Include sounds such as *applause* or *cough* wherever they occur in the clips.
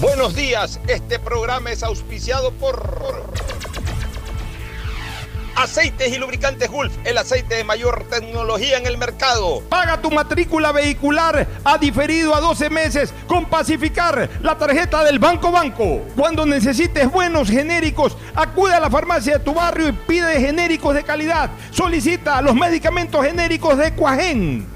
Buenos días, este programa es auspiciado por Aceites y lubricantes Gulf, el aceite de mayor tecnología en el mercado. Paga tu matrícula vehicular a diferido a 12 meses con Pacificar, la tarjeta del Banco Banco. Cuando necesites buenos genéricos, acude a la farmacia de tu barrio y pide genéricos de calidad. Solicita los medicamentos genéricos de Cuajén.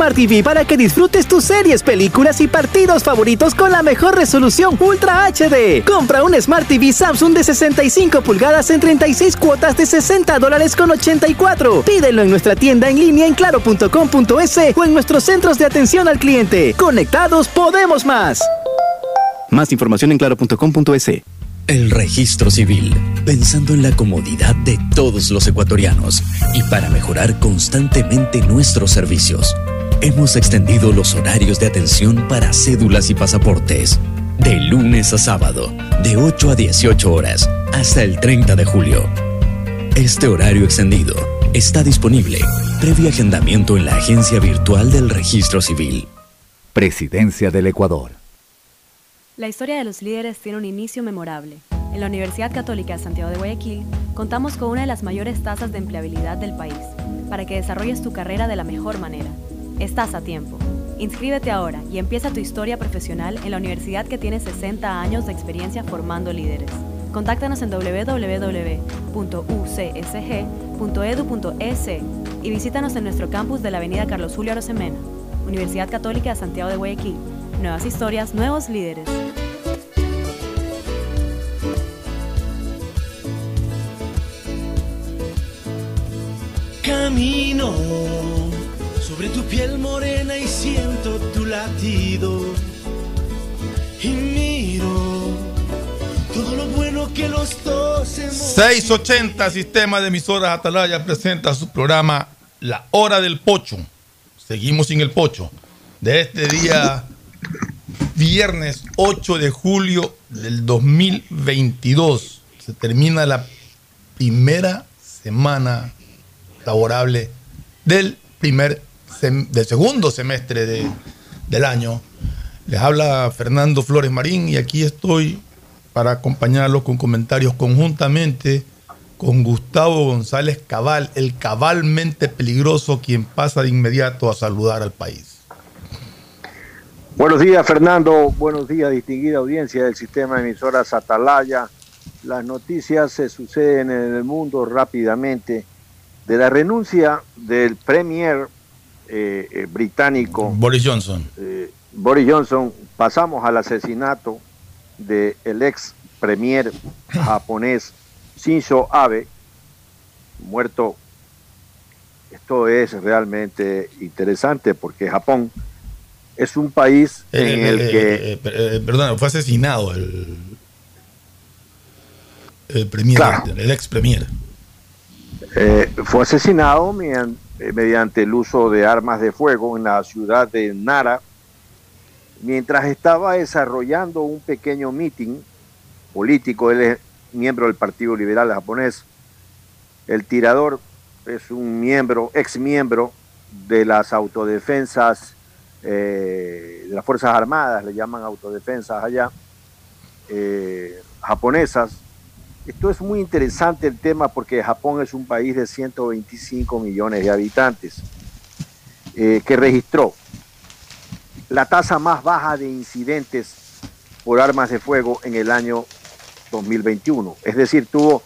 Smart TV para que disfrutes tus series, películas y partidos favoritos con la mejor resolución Ultra HD. Compra un Smart TV Samsung de 65 pulgadas en 36 cuotas de 60 dólares con 84. Pídelo en nuestra tienda en línea en claro.com.es o en nuestros centros de atención al cliente. Conectados podemos más. Más información en claro.com.es. El registro civil, pensando en la comodidad de todos los ecuatorianos y para mejorar constantemente nuestros servicios. Hemos extendido los horarios de atención para cédulas y pasaportes. De lunes a sábado, de 8 a 18 horas, hasta el 30 de julio. Este horario extendido está disponible previo agendamiento en la agencia virtual del registro civil. Presidencia del Ecuador. La historia de los líderes tiene un inicio memorable. En la Universidad Católica de Santiago de Guayaquil contamos con una de las mayores tasas de empleabilidad del país para que desarrolles tu carrera de la mejor manera. Estás a tiempo. Inscríbete ahora y empieza tu historia profesional en la universidad que tiene 60 años de experiencia formando líderes. Contáctanos en www.ucsg.edu.es y visítanos en nuestro campus de la Avenida Carlos Julio Arosemena, Universidad Católica de Santiago de Guayaquil. Nuevas historias, nuevos líderes. Camino tu piel morena y siento tu latido. Y miro todo lo bueno que los dos hemos 680 Sistema de Emisoras Atalaya presenta su programa La Hora del Pocho. Seguimos sin el Pocho. De este día, viernes 8 de julio del 2022. Se termina la primera semana laborable del primer del segundo semestre del año. Les habla Fernando Flores Marín y aquí estoy para acompañarlos con comentarios conjuntamente con Gustavo González Cabal, el cabalmente peligroso quien pasa de inmediato a saludar al país. Buenos días Fernando, buenos días distinguida audiencia del sistema de emisoras Atalaya. Las noticias se suceden en el mundo rápidamente. De la renuncia del premier eh, eh, británico Boris Johnson. Eh, Boris Johnson, pasamos al asesinato del ex premier japonés Shinzo Abe, muerto. Esto es realmente interesante porque Japón es un país en el que... perdón, fue asesinado el, el premier, Claro. el ex premier. Fue asesinado median- eh, mediante el uso de armas de fuego en la ciudad de Nara mientras estaba desarrollando un pequeño meeting político. Él es miembro del Partido Liberal japonés. El tirador es un miembro, ex miembro de las autodefensas, eh, de las Fuerzas Armadas, le llaman autodefensas allá, eh, japonesas. Esto es muy interesante el tema porque Japón es un país de 125 millones de habitantes eh, que registró la tasa más baja de incidentes por armas de fuego en el año 2021. Es decir, tuvo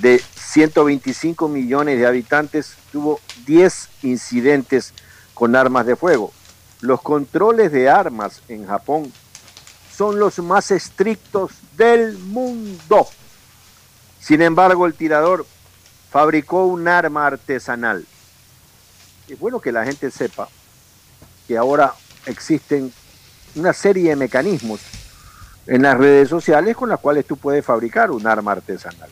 de 125 millones de habitantes, tuvo 10 incidentes con armas de fuego. Los controles de armas en Japón son los más estrictos del mundo. Sin embargo, el tirador fabricó un arma artesanal. Es bueno que la gente sepa que ahora existen una serie de mecanismos en las redes sociales con las cuales tú puedes fabricar un arma artesanal.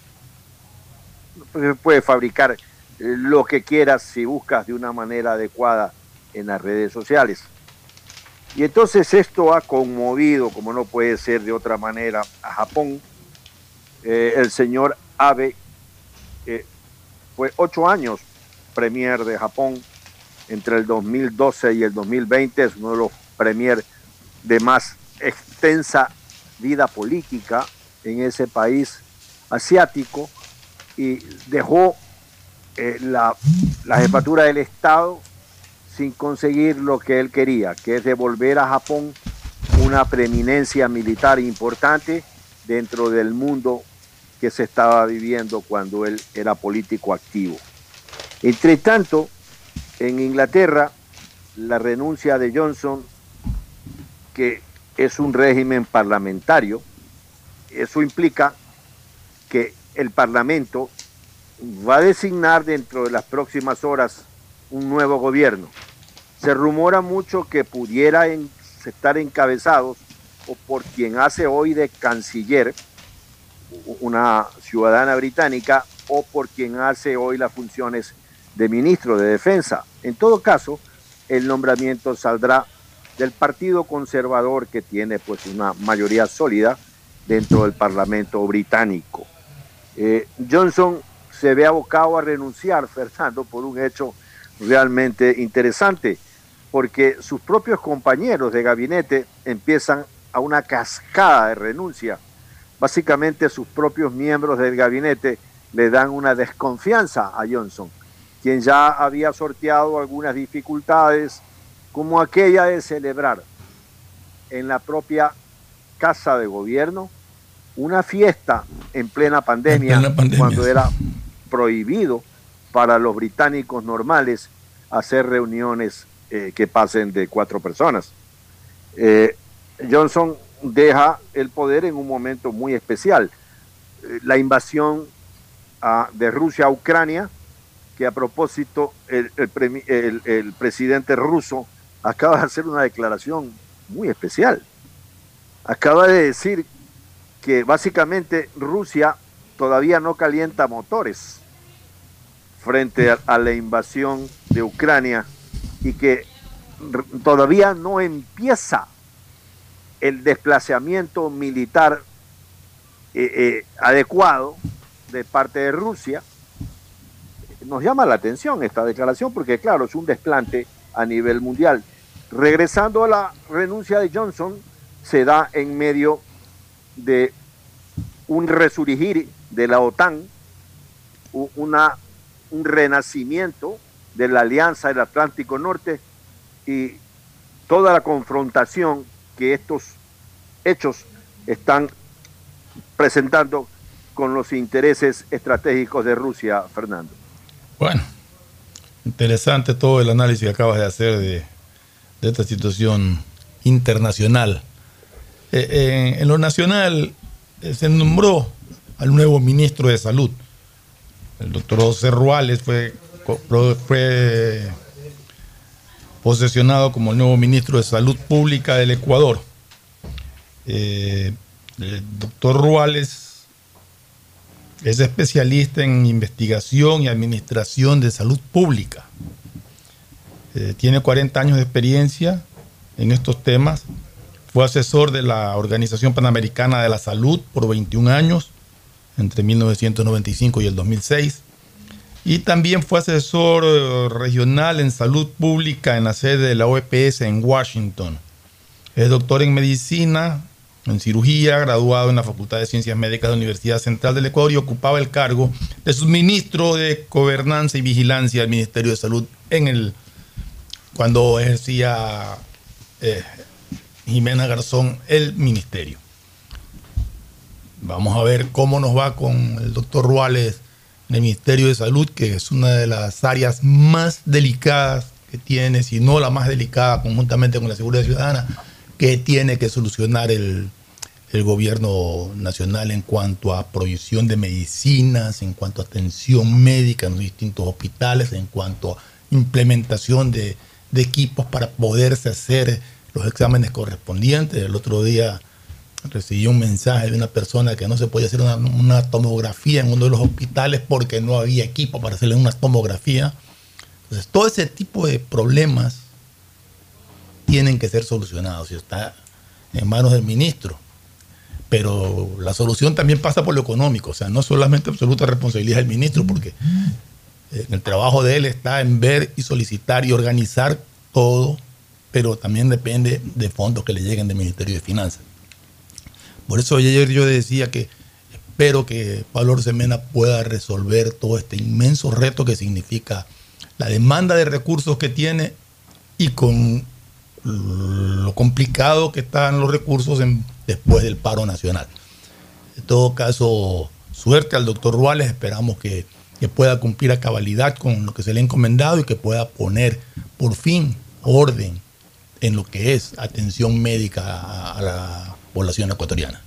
Puedes fabricar eh, lo que quieras si buscas de una manera adecuada en las redes sociales. Y entonces esto ha conmovido, como no puede ser de otra manera, a Japón. Eh, el señor Abe eh, fue ocho años premier de Japón entre el 2012 y el 2020. Es uno de los premier de más extensa vida política en ese país asiático y dejó eh, la, la jefatura del Estado sin conseguir lo que él quería, que es devolver a Japón una preeminencia militar importante dentro del mundo que se estaba viviendo cuando él era político activo. Entre tanto, en Inglaterra, la renuncia de Johnson, que es un régimen parlamentario, eso implica que el Parlamento va a designar dentro de las próximas horas un nuevo gobierno. Se rumora mucho que pudiera estar encabezados o por quien hace hoy de canciller, una ciudadana británica, o por quien hace hoy las funciones de ministro de Defensa. En todo caso, el nombramiento saldrá del Partido Conservador que tiene pues una mayoría sólida dentro del Parlamento británico. Eh, Johnson se ve abocado a renunciar, *laughs* Fernando, por un hecho realmente interesante, porque sus propios compañeros de gabinete empiezan a una cascada de renuncia. Básicamente sus propios miembros del gabinete le dan una desconfianza a Johnson, quien ya había sorteado algunas dificultades, como aquella de celebrar en la propia casa de gobierno una fiesta en plena pandemia, En plena pandemia, cuando era prohibido para los británicos normales hacer reuniones eh, que pasen de cuatro personas. Eh, Johnson deja el poder en un momento muy especial. Eh, la invasión ah, de Rusia a Ucrania, que a propósito el, el presidente ruso acaba de hacer una declaración muy especial. Acaba de decir que básicamente Rusia todavía no calienta motores frente a, a la invasión de Ucrania y que todavía no empieza el desplazamiento militar eh, eh, adecuado de parte de Rusia. Nos llama la atención esta declaración porque, claro, es un desplante a nivel mundial. Regresando a la renuncia de Johnson, se da en medio de un resurgir de la OTAN, una, un renacimiento de la Alianza del Atlántico Norte y toda la confrontación que estos hechos están presentando con los intereses estratégicos de Rusia, Fernando. Bueno, interesante todo el análisis que acabas de hacer de, esta situación internacional. Eh, en lo nacional eh, se nombró al nuevo ministro de Salud. El doctor José Ruales fue posesionado como el nuevo ministro de Salud Pública del Ecuador. Eh, el doctor Ruales es especialista en investigación y administración de salud pública. Eh, tiene 40 años de experiencia en estos temas. Fue asesor de la Organización Panamericana de la Salud por 21 años, entre 1995 y el 2006. Y también fue asesor eh, regional en salud pública en la sede de la OPS en Washington. Es doctor en medicina en cirugía, graduado en la Facultad de Ciencias Médicas de la Universidad Central del Ecuador y ocupaba el cargo de subministro de Gobernanza y Vigilancia del Ministerio de Salud en el cuando ejercía eh, Jimena Garzón el ministerio. Vamos a ver cómo nos va con el doctor Ruales el Ministerio de Salud, que es una de las áreas más delicadas que tiene, si no la más delicada, conjuntamente con la seguridad ciudadana que tiene que solucionar el, gobierno nacional en cuanto a provisión de medicinas, en cuanto a atención médica en los distintos hospitales, en cuanto a implementación de, equipos para poderse hacer los exámenes correspondientes. El otro día recibí un mensaje de una persona que no se podía hacer una, una, tomografía en uno de los hospitales porque no había equipo para hacerle una tomografía. Entonces, todo ese tipo de problemas tienen que ser solucionados y está en manos del ministro. Pero la solución también pasa por lo económico, o sea, no solamente absoluta responsabilidad del ministro, porque el trabajo de él está en ver y solicitar y organizar todo, pero también depende de fondos que le lleguen del Ministerio de Finanzas. Por eso ayer yo decía que espero que Pablo Orsemena pueda resolver todo este inmenso reto que significa la demanda de recursos que tiene y con lo complicado que están los recursos después del paro nacional. En todo caso, suerte al doctor Ruales, esperamos que, pueda cumplir a cabalidad con lo que se le ha encomendado y que pueda poner por fin orden en lo que es atención médica a, la población ecuatoriana.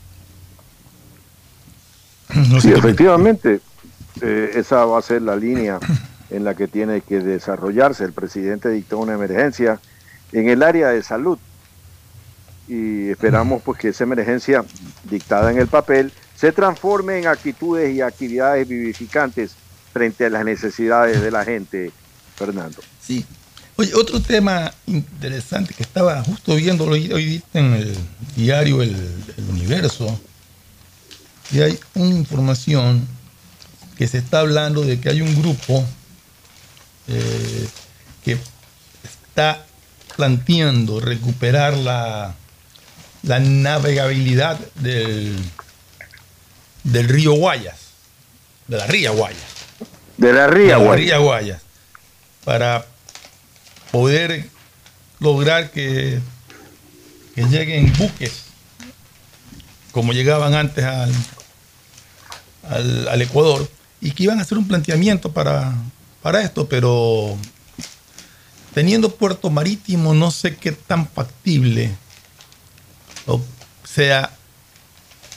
sí, efectivamente, eh, esa va a ser la línea en la que tiene que desarrollarse. El presidente dictó una emergencia en el área de salud. Y esperamos pues que esa emergencia dictada en el papel se transforme en actitudes y actividades vivificantes frente a las necesidades de la gente, Fernando. Sí. Oye, otro tema interesante que estaba justo viendo hoy, en el diario El, Universo, y hay una información que se está hablando de que hay un grupo eh, que está planteando recuperar la, la navegabilidad del, del río Guayas, de la ría Guayas. De la ría de la ría Guayas. Para poder lograr que, lleguen buques como llegaban antes al, al, Ecuador y que iban a hacer un planteamiento para, para esto, pero teniendo puerto marítimo, no sé qué tan factible sea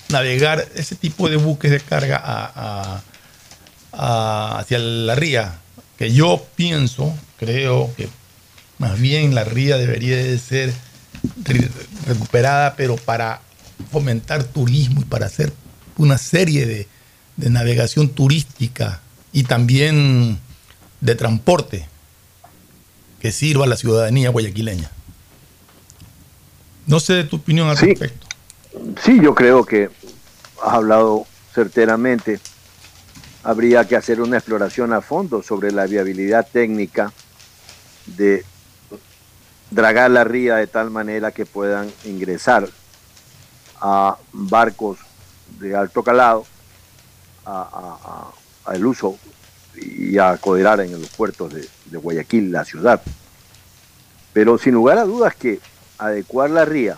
navegar ese tipo de buques de carga hacia la ría, que yo pienso, creo que más bien la ría debería de ser recuperada, pero para fomentar turismo y para hacer una serie de, de navegación turística y también de transporte que sirva a la ciudadanía guayaquileña. No sé de tu opinión al respecto. Sí, yo creo que has hablado certeramente. Habría que hacer una exploración a fondo sobre la viabilidad técnica de dragar la ría de tal manera que puedan ingresar a barcos de alto calado al uso y a acoderar en los puertos de, de Guayaquil, la ciudad. Pero sin lugar a dudas que adecuar la ría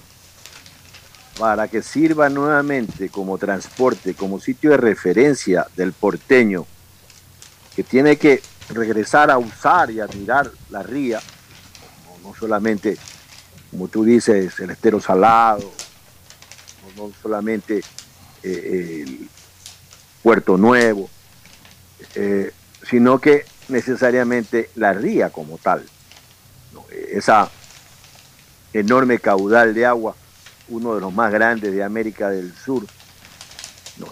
para que sirva nuevamente como transporte, como sitio de referencia del porteño, que tiene que regresar a usar y admirar la ría, no, solamente, como tú dices, el estero salado, no, solamente eh, el Puerto Nuevo, eh, sino que necesariamente la ría como tal, esa enorme caudal de agua uno de los más grandes de América del Sur,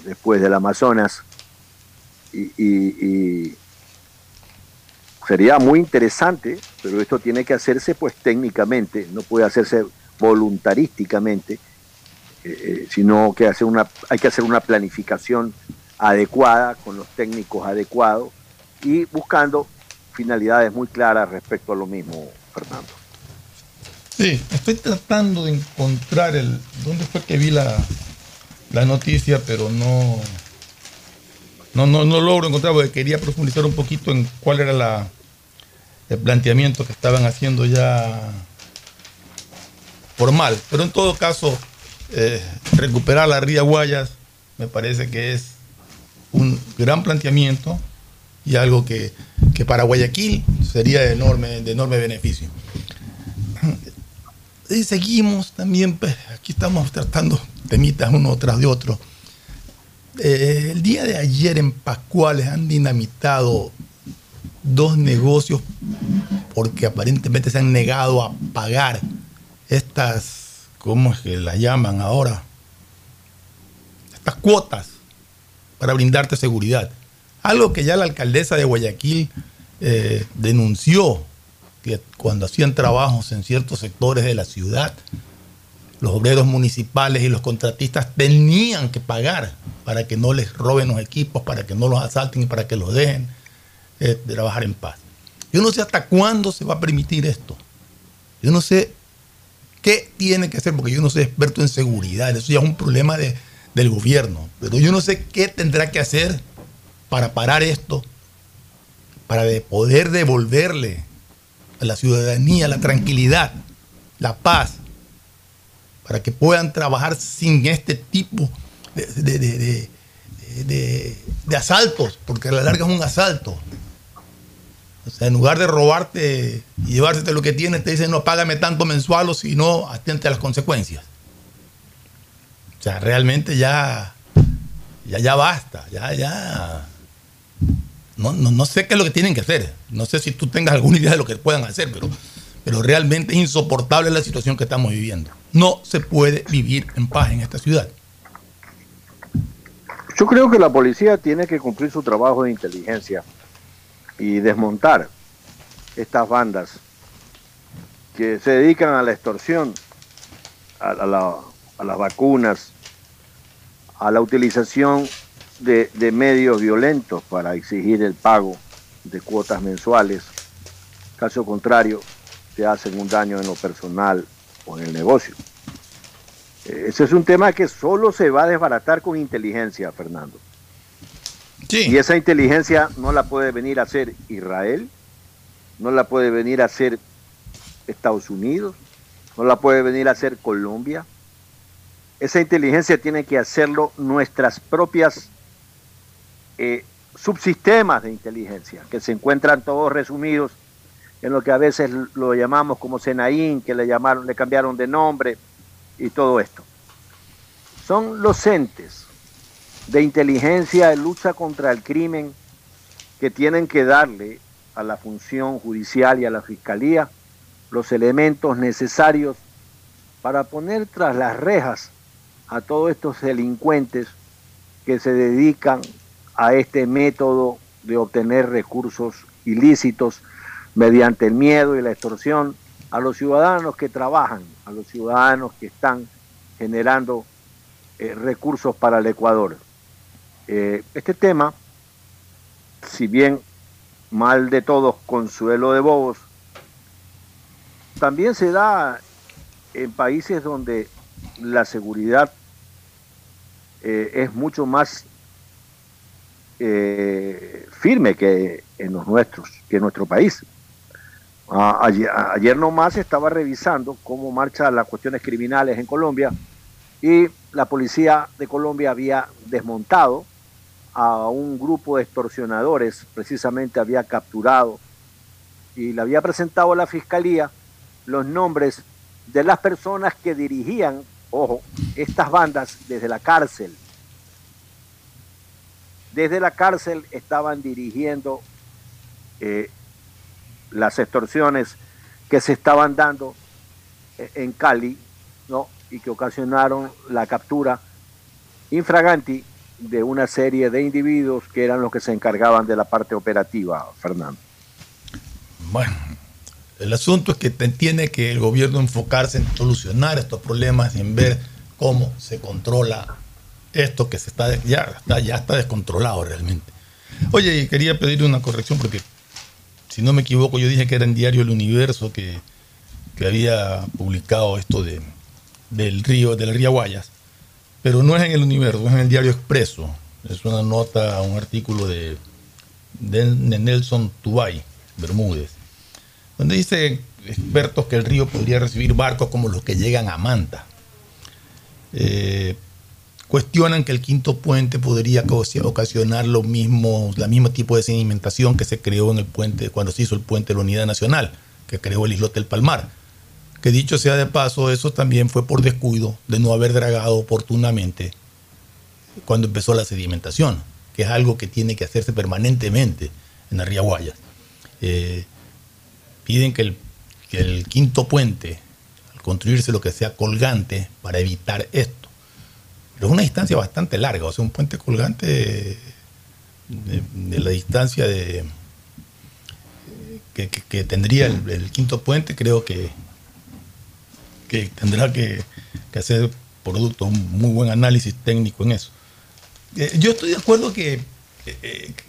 después del Amazonas, y, sería muy interesante, pero esto tiene que hacerse pues técnicamente, no puede hacerse voluntarísticamente, eh, eh, sino que hacer una, hay que hacer una planificación adecuada, con los técnicos adecuados y buscando finalidades muy claras respecto a lo mismo, Fernando. Sí, estoy tratando de encontrar el. ¿Dónde fue que vi la, noticia? Pero no, no, no, no logro encontrar porque quería profundizar un poquito en cuál era la, el planteamiento que estaban haciendo ya formal. Pero en todo caso, eh, recuperar la Ría Guayas me parece que es un gran planteamiento y algo que, que para Guayaquil sería de enorme, de enorme beneficio. Y seguimos también, pues, aquí estamos tratando temitas uno tras de otro. Eh, el día de ayer en Pascuales han dinamitado dos negocios porque aparentemente se han negado a pagar estas, ¿cómo es que las llaman ahora? Estas cuotas para brindarte seguridad. Algo que ya la alcaldesa de Guayaquil eh, denunció que cuando hacían trabajos en ciertos sectores de la ciudad, los obreros municipales y los contratistas tenían que pagar para que no les roben los equipos, para que no los asalten y para que los dejen eh, trabajar en paz. Yo no sé hasta cuándo se va a permitir esto. Yo no sé qué tiene que hacer, porque yo no soy experto en seguridad, eso ya es un problema de, del gobierno, pero yo no sé qué tendrá que hacer para parar esto, para poder devolverle a la ciudadanía, la tranquilidad, la paz, para que puedan trabajar sin este tipo de, asaltos, porque a la larga es un asalto. O sea, en lugar de robarte y llevarte lo que tienes, te dicen no págame tanto mensual o si no, atente a las consecuencias. O sea, realmente ya, ya, ya basta, ya, ya no, no, sé qué es lo que tienen que hacer. No sé si tú tengas alguna idea de lo que puedan hacer, pero, pero realmente es insoportable la situación que estamos viviendo. No se puede vivir en paz en esta ciudad. Yo creo que la policía tiene que cumplir su trabajo de inteligencia y desmontar estas bandas que se dedican a la extorsión, a, las vacunas, a la utilización de, medios violentos para exigir el pago de cuotas mensuales. Caso contrario, te hacen un daño en lo personal o en el negocio. Eh, ese es un tema que solo se va a desbaratar con inteligencia, Fernando. Y esa inteligencia no la puede venir a hacer Israel, no la puede venir a hacer Estados Unidos, no la puede venir a hacer Colombia. Esa inteligencia tiene que hacerlo nuestras propias eh, subsistemas de inteligencia que se encuentran todos resumidos en lo que a veces lo llamamos como Senaín, que le llamaron, le cambiaron de nombre y todo esto. Son los entes de inteligencia de lucha contra el crimen que tienen que darle a la función judicial y a la fiscalía los elementos necesarios para poner tras las rejas a todos estos delincuentes que se dedican a este método de obtener recursos ilícitos mediante el miedo y la extorsión a los ciudadanos que trabajan, a los ciudadanos que están generando eh, recursos para el Ecuador. Eh, este tema, si bien mal de todos, consuelo de bobos, también se da en países donde la seguridad eh, es mucho más eh, firme que en los nuestros, que en nuestro país. Ayer, ayer nomás estaba revisando cómo marchan las cuestiones criminales en Colombia y la policía de Colombia había desmontado a un grupo de extorsionadores, precisamente había capturado y le había presentado a la fiscalía los nombres de las personas que dirigían, ojo, estas bandas desde la cárcel. Desde la cárcel estaban dirigiendo eh, las extorsiones que se estaban dando eh, en Cali, ¿no? Y que ocasionaron la captura infraganti de una serie de individuos que eran los que se encargaban de la parte operativa, Fernando. Bueno, el asunto es que tiene que el gobierno enfocarse en solucionar estos problemas y en ver cómo se controla esto que se está ya está ya está descontrolado realmente. Oye, quería pedir una corrección porque si no me equivoco yo dije que era en Diario El Universo que, que había publicado esto de del río del río Guayas, pero no es en El Universo, es en el Diario Expreso. Es una nota, un artículo de, Nelson Tubay Bermúdez donde dice expertos que el río podría recibir barcos como los que llegan a Manta. Eh, cuestionan que el quinto puente podría ocasionar lo mismo, la misma tipo de sedimentación que se creó en el puente cuando se hizo el puente de la Unidad Nacional, que creó el islote del Palmar. Que dicho sea de paso, eso también fue por descuido de no haber dragado oportunamente cuando empezó la sedimentación, que es algo que tiene que hacerse permanentemente en la ría Guayas. Eh, piden que el, el quinto puente, al construirse lo que sea colgante, para evitar esto. Pero es una distancia bastante larga, o sea, un puente colgante de, la distancia de que, tendría el, quinto puente, creo que, que tendrá que, hacer producto, un muy buen análisis técnico en eso. Eh, yo estoy de acuerdo que,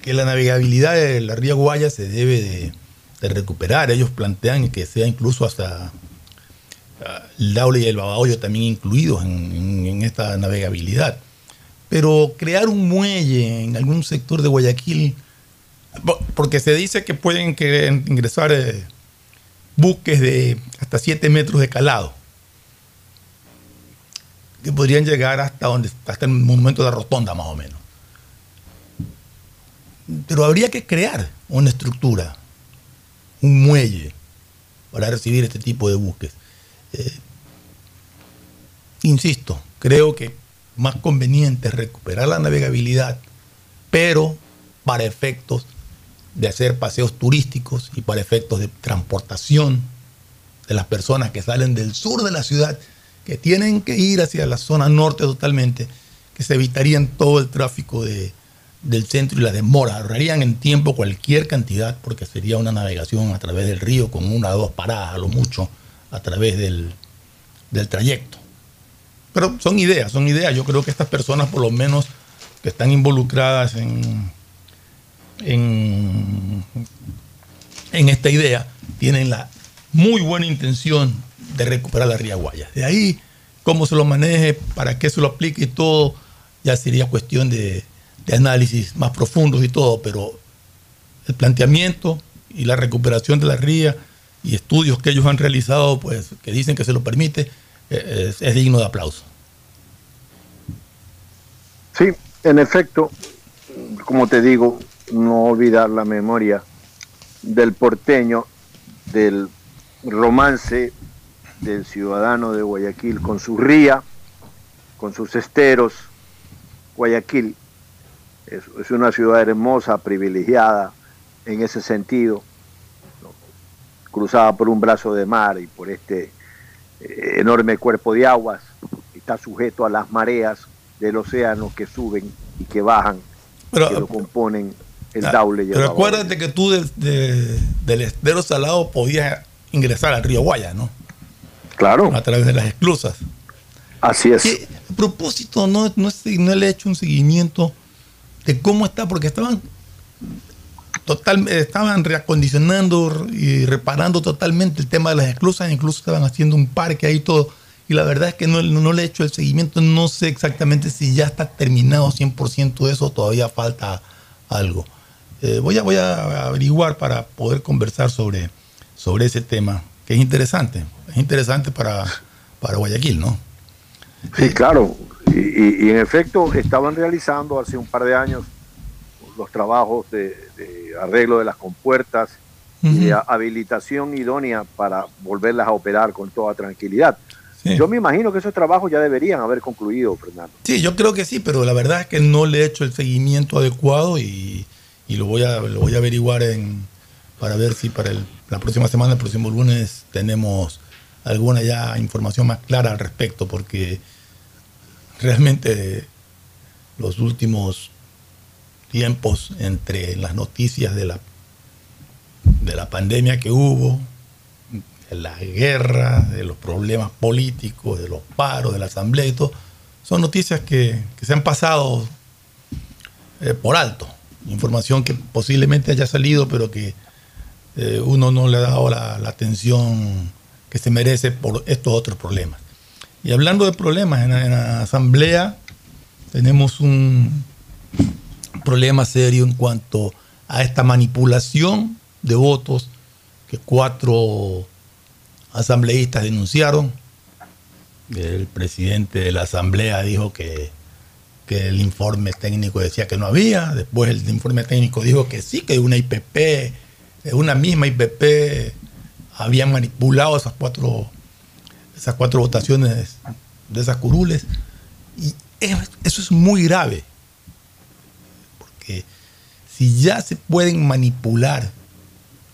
que, la navegabilidad de la ría Guaya se debe de, recuperar. Ellos plantean que sea incluso hasta ah, el Daule y el Babahoyo también incluidos en, esta navegabilidad. Pero crear un muelle en algún sector de Guayaquil, porque se dice que pueden ingresar eh, buques de hasta 7 metros de calado, que podrían llegar hasta donde hasta el monumento de la rotonda más o menos. Pero habría que crear una estructura un muelle para recibir este tipo de buques. Eh, insisto, creo que más conveniente es recuperar la navegabilidad, pero para efectos de hacer paseos turísticos y para efectos de transportación de las personas que salen del sur de la ciudad, que tienen que ir hacia la zona norte totalmente, que se evitarían todo el tráfico de, del centro y la demora. Ahorrarían en tiempo cualquier cantidad porque sería una navegación a través del río con una o dos paradas a lo mucho a través del, trayecto. Pero son ideas, son ideas. Yo creo que estas personas por lo menos que están involucradas en, en, en esta idea tienen la muy buena intención de recuperar la Ría Guaya. De ahí, cómo se lo maneje, para qué se lo aplique y todo, ya sería cuestión de, análisis más profundos y todo, pero el planteamiento y la recuperación de la ría y estudios que ellos han realizado, pues que dicen que se lo permite, eh, es, digno de aplauso. Sí, en efecto, como te digo, no olvidar la memoria del porteño, del romance del ciudadano de Guayaquil con su ría, con sus esteros. Guayaquil es, una ciudad hermosa, privilegiada en ese sentido, cruzada por un brazo de mar y por este eh, enorme cuerpo de aguas, está sujeto a las mareas del océano que suben y que bajan, que lo componen el ah, Daule y Pero acuérdate que tú del estero salado podías ingresar al río Guaya, ¿no? Claro. A través de las esclusas. Así es. a propósito, no, no, no le he hecho un seguimiento de cómo está, porque estaban total, estaban reacondicionando y reparando totalmente el tema de las esclusas, incluso estaban haciendo un parque ahí todo. Y la verdad es que no, no le he hecho el seguimiento, no sé exactamente si ya está terminado 100% de eso, todavía falta algo. Eh, voy, a, voy a averiguar para poder conversar sobre, sobre ese tema, que es interesante, es interesante para, para Guayaquil, ¿no? Sí, claro. Y, y, en efecto estaban realizando hace un par de años los trabajos de, de arreglo de las compuertas y de habilitación idónea para volverlas a operar con toda tranquilidad. Yo me imagino que esos trabajos ya deberían haber concluido, Fernando. Sí, yo creo que sí, pero la verdad es que no le he hecho el seguimiento adecuado y, y lo, voy a, lo voy a averiguar en, para ver si para el, la próxima semana, el próximo lunes, tenemos alguna ya información más clara al respecto, porque realmente los últimos tiempos entre las noticias de la, de la pandemia que hubo, de la guerra, de los problemas políticos, de los paros, de la asamblea y todo, son noticias que, se han pasado eh, por alto. Información que posiblemente haya salido, pero que eh, uno no le ha dado la, atención se merece por estos otros problemas. Y hablando de problemas, en la, en la asamblea tenemos un problema serio en cuanto a esta manipulación de votos que cuatro asambleístas denunciaron. El presidente de la asamblea dijo que, que, el informe técnico decía que no había. Después el informe técnico dijo que sí, que una IPP, una misma IPP había manipulado esas cuatro, esas cuatro votaciones de esas curules. Y eso es muy grave. Porque si ya se pueden manipular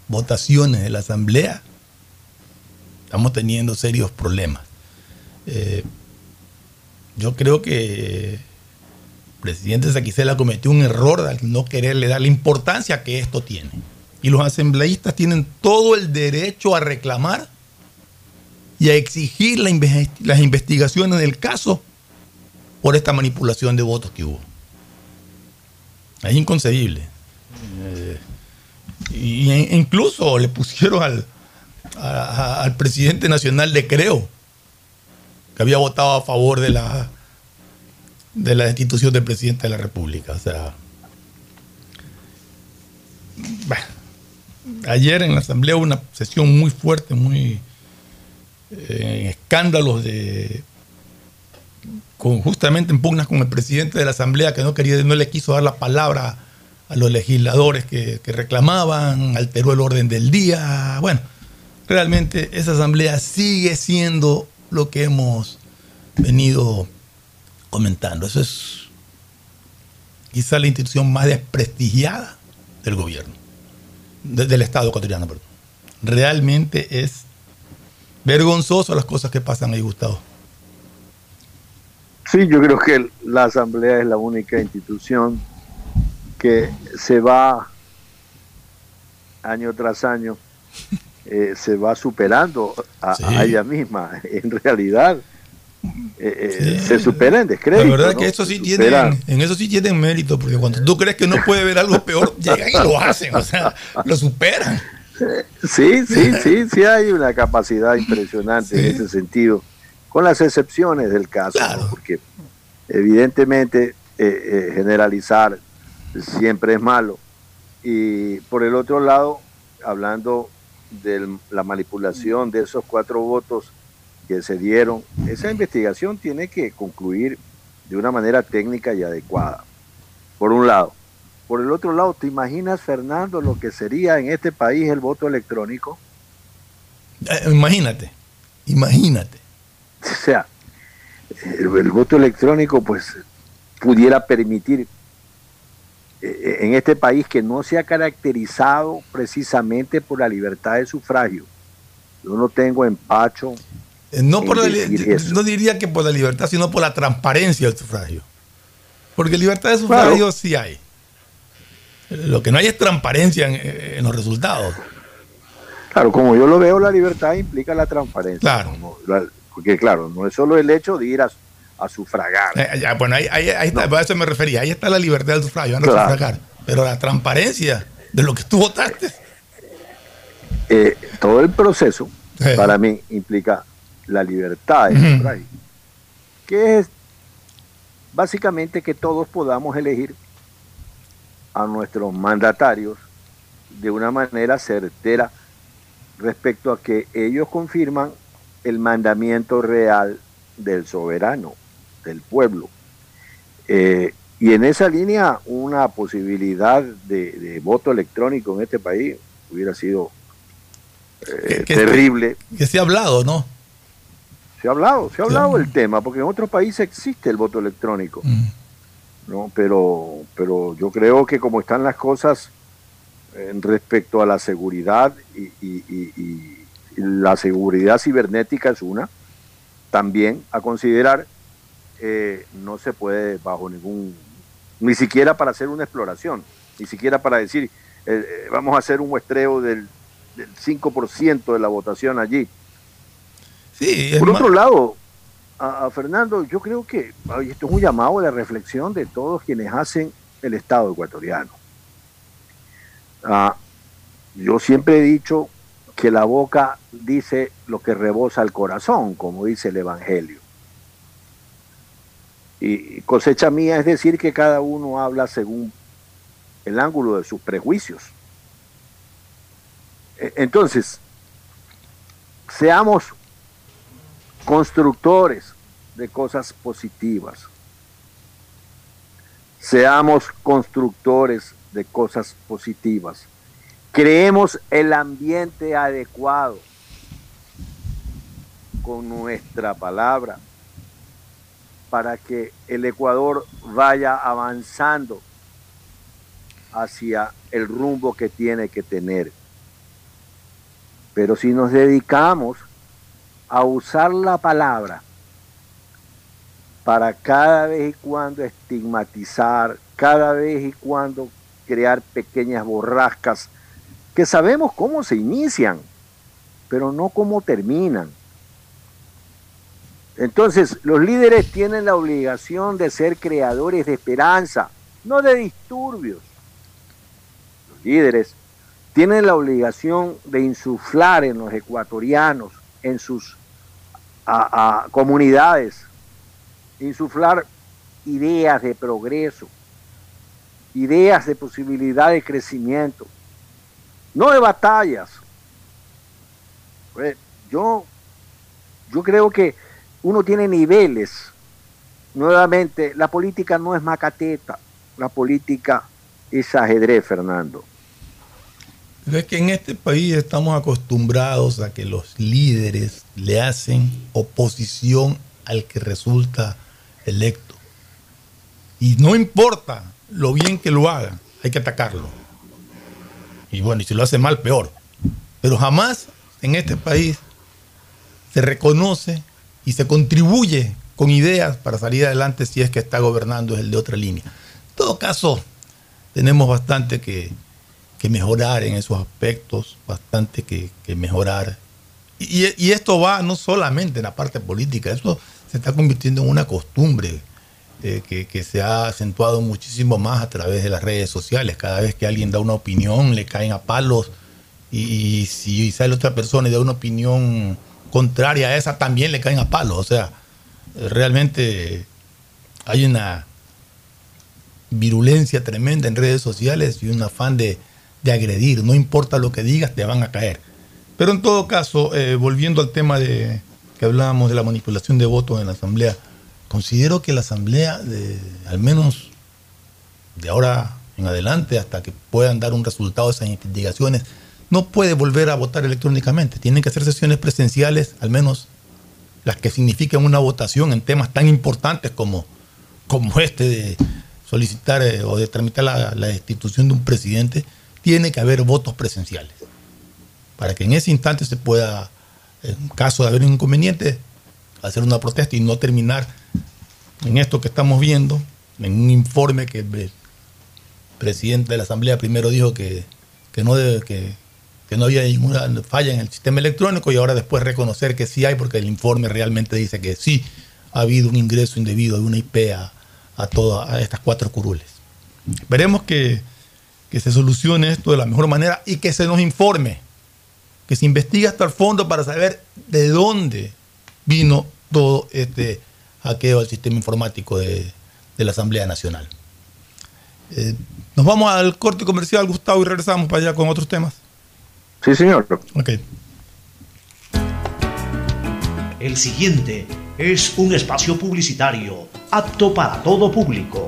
votaciones de la asamblea, estamos teniendo serios problemas. Eh, yo creo que el presidente Saquicela cometió un error al no quererle dar la importancia que esto tiene. Y los asambleístas tienen todo el derecho a reclamar y a exigir las investigaciones del caso por esta manipulación de votos que hubo. Es inconcebible. Y incluso le pusieron al, presidente nacional de Creo, que había votado a favor de la, de la destitución del presidente de la República. O sea, bueno, ayer en la Asamblea hubo una sesión muy fuerte, muy eh, escándalos de justamente en pugnas con el presidente de la Asamblea que no quería, no le quiso dar la palabra a los legisladores que, que reclamaban, alteró el orden del día. Bueno, realmente esa asamblea sigue siendo lo que hemos venido comentando. Eso es quizá la institución más desprestigiada del gobierno, de, del Estado ecuatoriano. Perdón. Realmente es vergonzoso las cosas que pasan ahí, Gustavo. Sí, yo creo que la Asamblea es la única institución que se va año tras año eh, se va superando a, sí. a, ella misma. *laughs* En realidad, eh, eh, sí. se supera en descrédito. La verdad ¿no? que eso sí tienen, en eso sí tienen mérito, porque cuando tú crees que no puede haber algo peor, *laughs* llegan y lo hacen, o sea, lo superan. Sí, sí, *laughs* sí, sí hay una capacidad impresionante en ese sentido, con las excepciones del caso, claro. ¿no? porque evidentemente eh, generalizar siempre es malo. Y por el otro lado, hablando de la manipulación de esos cuatro votos que se dieron, esa investigación tiene que concluir de una manera técnica y adecuada, por un lado. Por el otro lado, ¿te imaginas, Fernando, lo que sería en este país el voto electrónico? Eh, imagínate, imagínate. O sea, el, el voto electrónico pues pudiera permitir eh, en este país que no se ha caracterizado precisamente por la libertad de sufragio. Yo no tengo empacho. Eh, no, por la, no diría que por la libertad, sino por la transparencia del sufragio. Porque libertad de sufragio claro. sí hay. Lo que no hay es transparencia en, en, los resultados. Claro, como yo lo veo, la libertad implica la transparencia. Claro. porque, claro, no es solo el hecho de ir a, a sufragar. Eh, ya, bueno, ahí, ahí, ahí está, no. a eso me refería. Ahí está la libertad del sufragio, a no claro. sufragar. Pero la transparencia de lo que tú votaste. Eh, todo el proceso para mí implica la libertad de que es básicamente que todos podamos elegir a nuestros mandatarios de una manera certera respecto a que ellos confirman el mandamiento real del soberano, del pueblo. Eh, y en esa línea, una posibilidad de, voto electrónico en este país hubiera sido eh, terrible. Que se ha hablado, ¿no? Se ha hablado, se ha hablado del tema, porque en otros países existe el voto electrónico. Mm. ¿no? Pero, pero yo creo que como están las cosas en respecto a la seguridad y, la seguridad cibernética es una, también a considerar, eh, no se puede bajo ningún, ni siquiera para hacer una exploración, ni siquiera para decir, eh, eh, vamos a hacer un muestreo del, del 5% de la votación allí. Sí, Por otro lado, a, Fernando, yo creo que esto es un llamado a la reflexión de todos quienes hacen el Estado ecuatoriano. Ah, yo siempre he dicho que la boca dice lo que rebosa el corazón, como dice el Evangelio. Y cosecha mía es decir que cada uno habla según el ángulo de sus prejuicios. E, entonces, seamos constructores de cosas positivas. Seamos constructores de cosas positivas. Creemos el ambiente adecuado con nuestra palabra para que el Ecuador vaya avanzando hacia el rumbo que tiene que tener. Pero si nos dedicamos a usar la palabra para cada vez y cuando estigmatizar, cada vez y cuando crear pequeñas borrascas que sabemos cómo se inician, pero no cómo terminan. Entonces, los líderes tienen la obligación de ser creadores de esperanza, no de disturbios. Los líderes tienen la obligación de insuflar en los ecuatorianos, en sus a, comunidades, insuflar ideas de progreso, ideas de posibilidad de crecimiento, no de batallas. Pues, yo, yo creo que uno tiene niveles. Nuevamente, la política no es macateta, la política es ajedrez, Fernando. Es que en este país estamos acostumbrados a que los líderes le hacen oposición al que resulta electo. Y no importa lo bien que lo haga, hay que atacarlo. Y bueno, y si lo hace mal, peor. Pero jamás en este país se reconoce y se contribuye con ideas para salir adelante si es que está gobernando el de otra línea. En todo caso, tenemos bastante que, que mejorar en esos aspectos, bastante que, mejorar. Y, esto va no solamente en la parte política, esto se está convirtiendo en una costumbre eh, que, se ha acentuado muchísimo más a través de las redes sociales. Cada vez que alguien da una opinión, le caen a palos. Y, si sale otra persona y da una opinión contraria a esa, también le caen a palos. O sea, realmente hay una virulencia tremenda en redes sociales y un afán de, de agredir. No importa lo que digas, te van a caer. Pero en todo caso, eh, volviendo al tema de que hablábamos de la manipulación de votos en la Asamblea, considero que la Asamblea, al menos de ahora en adelante, hasta que puedan dar un resultado de esas investigaciones, no puede volver a votar electrónicamente. Tienen que hacer sesiones presenciales, al menos las que signifiquen una votación en temas tan importantes como, como este de solicitar eh, o de tramitar la, la destitución de un presidente tiene que haber votos presenciales. Para que en ese instante se pueda, en caso de haber un inconveniente, hacer una protesta y no terminar en esto que estamos viendo, en un informe que el presidente de la Asamblea primero dijo que, no, debe, que, no había ninguna falla en el sistema electrónico y ahora después reconocer que sí hay porque el informe realmente dice que sí ha habido un ingreso indebido de una IP a, a todas estas cuatro curules. Veremos que que se solucione esto de la mejor manera y que se nos informe, que se investigue hasta el fondo para saber de dónde vino todo este hackeo al sistema informático de, de la Asamblea Nacional. Eh, nos vamos al corte comercial, Gustavo, y regresamos para allá con otros temas. Sí, señor. Ok. El siguiente es un espacio publicitario apto para todo público.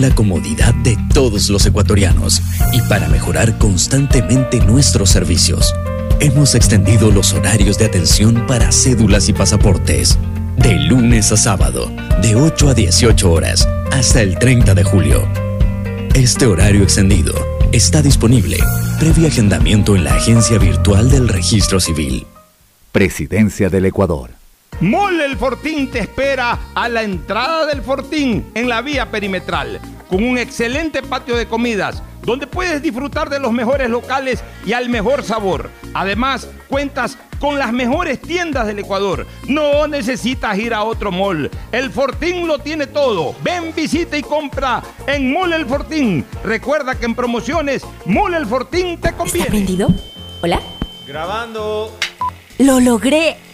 la comodidad de todos los ecuatorianos y para mejorar constantemente nuestros servicios. Hemos extendido los horarios de atención para cédulas y pasaportes. De lunes a sábado, de 8 a 18 horas, hasta el 30 de julio. Este horario extendido está disponible previo agendamiento en la agencia virtual del registro civil. Presidencia del Ecuador. Mole el Fortín te espera a la entrada del Fortín en la vía perimetral, con un excelente patio de comidas, donde puedes disfrutar de los mejores locales y al mejor sabor. Además, cuentas con las mejores tiendas del Ecuador. No necesitas ir a otro mall. El Fortín lo tiene todo. Ven, visita y compra en Mole el Fortín. Recuerda que en promociones, Mole el Fortín te conviene. ¿Está prendido? ¿Hola? Grabando. ¡Lo logré!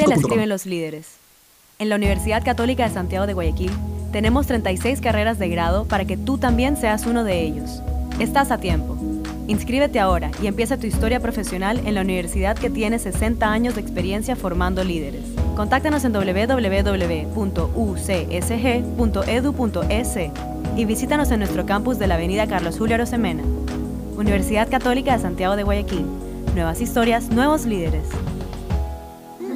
historia la escriben los líderes. En la Universidad Católica de Santiago de Guayaquil tenemos 36 carreras de grado para que tú también seas uno de ellos. Estás a tiempo. Inscríbete ahora y empieza tu historia profesional en la universidad que tiene 60 años de experiencia formando líderes. Contáctanos en www.ucsg.edu.es y visítanos en nuestro campus de la Avenida Carlos Julio Arosemena. Universidad Católica de Santiago de Guayaquil. Nuevas historias, nuevos líderes.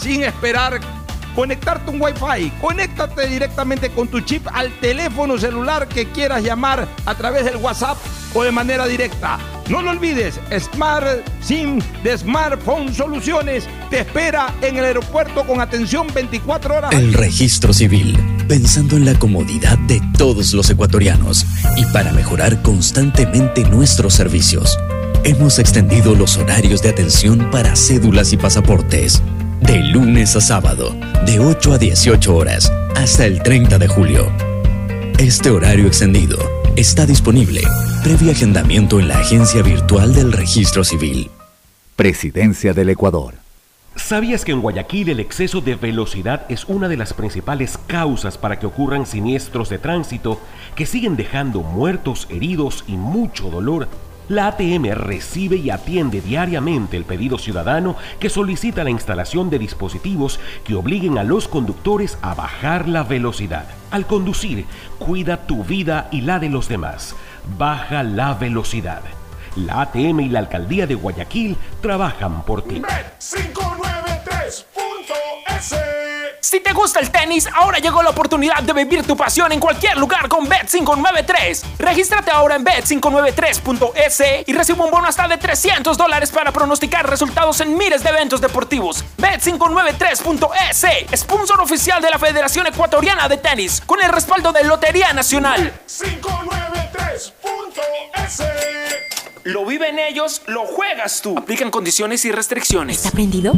sin esperar conectarte un Wi-Fi. Conéctate directamente con tu chip al teléfono celular que quieras llamar a través del WhatsApp o de manera directa. No lo olvides, Smart SIM de Smartphone Soluciones te espera en el aeropuerto con atención 24 horas. El registro civil, pensando en la comodidad de todos los ecuatorianos y para mejorar constantemente nuestros servicios. Hemos extendido los horarios de atención para cédulas y pasaportes. De lunes a sábado, de 8 a 18 horas, hasta el 30 de julio. Este horario extendido está disponible previo agendamiento en la agencia virtual del registro civil. Presidencia del Ecuador. ¿Sabías que en Guayaquil el exceso de velocidad es una de las principales causas para que ocurran siniestros de tránsito que siguen dejando muertos, heridos y mucho dolor? La ATM recibe y atiende diariamente el pedido ciudadano que solicita la instalación de dispositivos que obliguen a los conductores a bajar la velocidad. Al conducir, cuida tu vida y la de los demás. Baja la velocidad. La ATM y la Alcaldía de Guayaquil trabajan por ti. Bet593.es Si te gusta el tenis, ahora llegó la oportunidad de vivir tu pasión en cualquier lugar con Bet593. Regístrate ahora en bet593.es y recibe un bono hasta de 300 dólares para pronosticar resultados en miles de eventos deportivos. Bet593.es, sponsor oficial de la Federación Ecuatoriana de Tenis, con el respaldo de Lotería Nacional. 593.es Lo viven ellos, lo juegas tú. Aplican condiciones y restricciones. ¿Está prendido?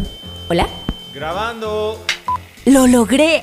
¿Hola? Grabando. ¡Lo logré!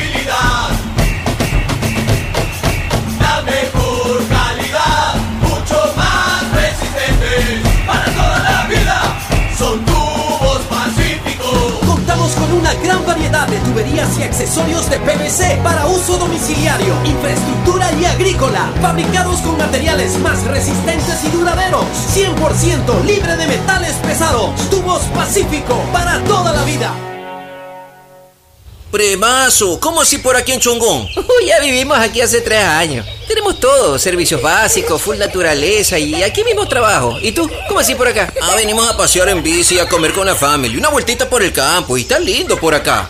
y accesorios de PVC para uso domiciliario, infraestructura y agrícola, fabricados con materiales más resistentes y duraderos, 100% libre de metales pesados. Tubos Pacífico para toda la vida. Premazo, ¿cómo así por aquí en Chongón? *laughs* Ya vivimos aquí hace tres años. Tenemos todo, servicios básicos, full naturaleza y aquí mismo trabajo. ¿Y tú? ¿Cómo así por acá? Ah, venimos a pasear en bici, a comer con la familia, una vueltita por el campo y está lindo por acá.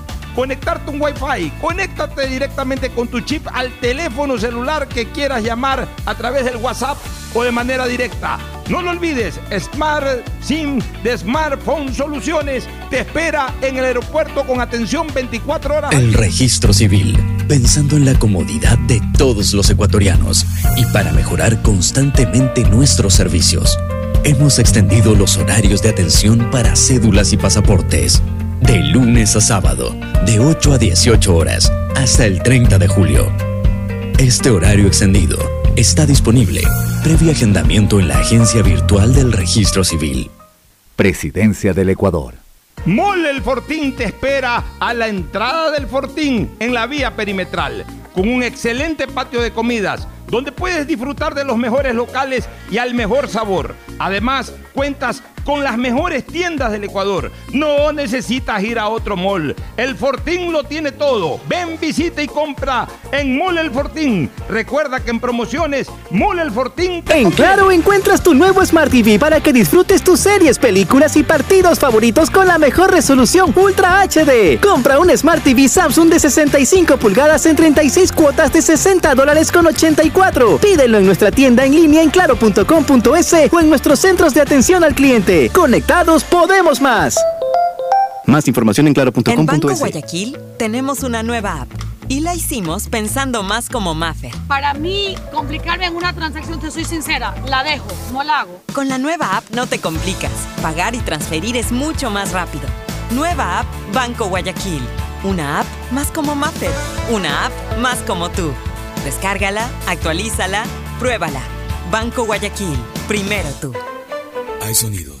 conectarte un Wi-Fi. Conéctate directamente con tu chip al teléfono celular que quieras llamar a través del WhatsApp o de manera directa. No lo olvides, Smart SIM de Smartphone Soluciones te espera en el aeropuerto con atención 24 horas. El registro civil, pensando en la comodidad de todos los ecuatorianos y para mejorar constantemente nuestros servicios. Hemos extendido los horarios de atención para cédulas y pasaportes. De lunes a sábado, de 8 a 18 horas, hasta el 30 de julio. Este horario extendido está disponible previo agendamiento en la agencia virtual del registro civil. Presidencia del Ecuador. Mole El Fortín te espera a la entrada del Fortín en la vía perimetral, con un excelente patio de comidas donde puedes disfrutar de los mejores locales y al mejor sabor. Además, cuentas con las mejores tiendas del Ecuador. No necesitas ir a otro mall. El Fortín lo tiene todo. Ven, visita y compra en Mall El Fortín. Recuerda que en promociones, Mall El Fortín. En Claro encuentras tu nuevo Smart TV para que disfrutes tus series, películas y partidos favoritos con la mejor resolución Ultra HD. Compra un Smart TV Samsung de 65 pulgadas en 36 cuotas de 60 dólares con 84. Pídelo en nuestra tienda en línea en claro.com.es o en nuestros centros de atención al cliente. Conectados podemos más. Más información en En Banco claro.com.es. Guayaquil tenemos una nueva app y la hicimos pensando más como Maffer. Para mí, complicarme en una transacción, te soy sincera, la dejo, no la hago. Con la nueva app no te complicas. Pagar y transferir es mucho más rápido. Nueva app Banco Guayaquil. Una app más como Maffer. Una app más como tú. Descárgala, actualízala, pruébala. Banco Guayaquil. Primero tú. Hay sonidos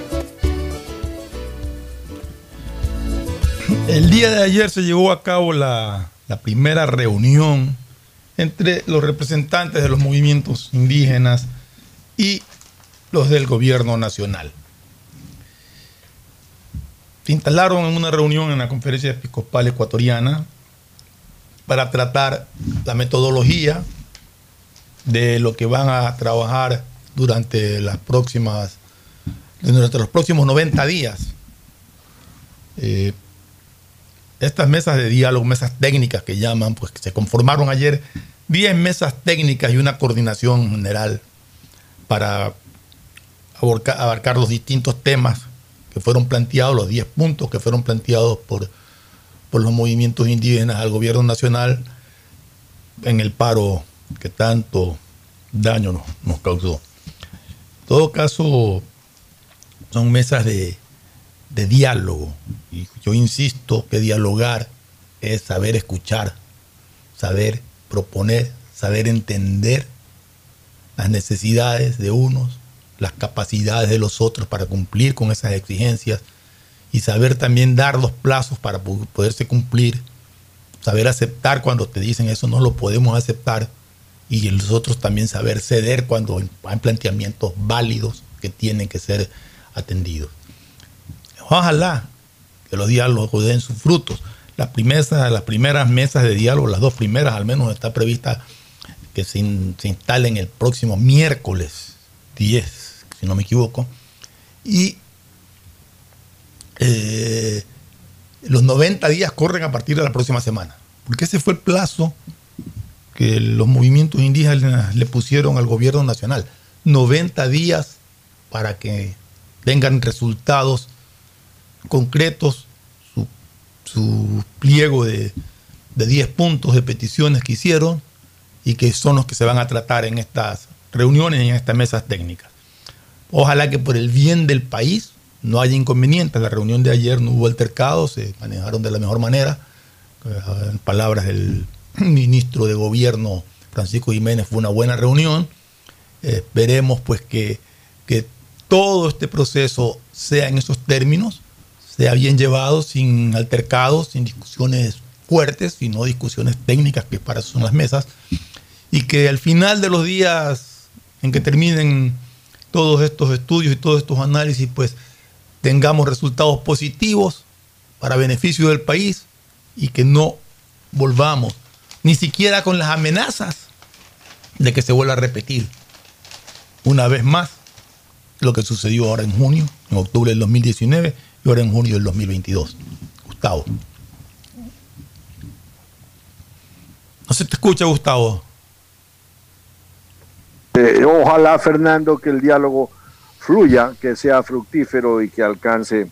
El día de ayer se llevó a cabo la, primera reunión entre los representantes de los movimientos indígenas y los del gobierno nacional. Se instalaron en una reunión en la conferencia episcopal ecuatoriana para tratar la metodología de lo que van a trabajar durante las próximas durante los próximos 90 días. Eh, estas mesas de diálogo, mesas técnicas que llaman, pues se conformaron ayer 10 mesas técnicas y una coordinación general para abarca- abarcar los distintos temas que fueron planteados, los 10 puntos que fueron planteados por, por los movimientos indígenas al gobierno nacional en el paro que tanto daño nos, nos causó. En todo caso, son mesas de, de diálogo. Y yo insisto que dialogar es saber escuchar, saber proponer, saber entender las necesidades de unos, las capacidades de los otros para cumplir con esas exigencias y saber también dar los plazos para po- poderse cumplir, saber aceptar cuando te dicen eso no lo podemos aceptar y nosotros también saber ceder cuando hay planteamientos válidos que tienen que ser atendidos. Ojalá que los diálogos den sus frutos. Las primeras, las primeras mesas de diálogo, las dos primeras al menos, está prevista que se, in- se instalen el próximo miércoles 10, si no me equivoco. Y eh, los 90 días corren a partir de la próxima semana. Porque ese fue el plazo que los movimientos indígenas le pusieron al gobierno nacional. 90 días para que tengan resultados concretos su, su pliego de, de 10 puntos de peticiones que hicieron y que son los que se van a tratar en estas reuniones y en estas mesas técnicas. Ojalá que por el bien del país no haya inconvenientes. La reunión de ayer no hubo altercados, se manejaron de la mejor manera. Eh, En palabras del *clears throat* ministro de Gobierno, Francisco Jiménez, fue una buena reunión. Eh, Esperemos pues que, que todo este proceso sea en esos términos, sea bien llevado, sin altercados, sin discusiones fuertes, sino discusiones técnicas, que para eso son las mesas, y que al final de los días en que terminen todos estos estudios y todos estos análisis, pues tengamos resultados positivos para beneficio del país y que no volvamos ni siquiera con las amenazas de que se vuelva a repetir una vez más lo que sucedió ahora en junio, en octubre del 2019 y ahora en junio del 2022. Gustavo. No se te escucha, Gustavo. Eh, ojalá, Fernando, que el diálogo fluya, que sea fructífero y que alcance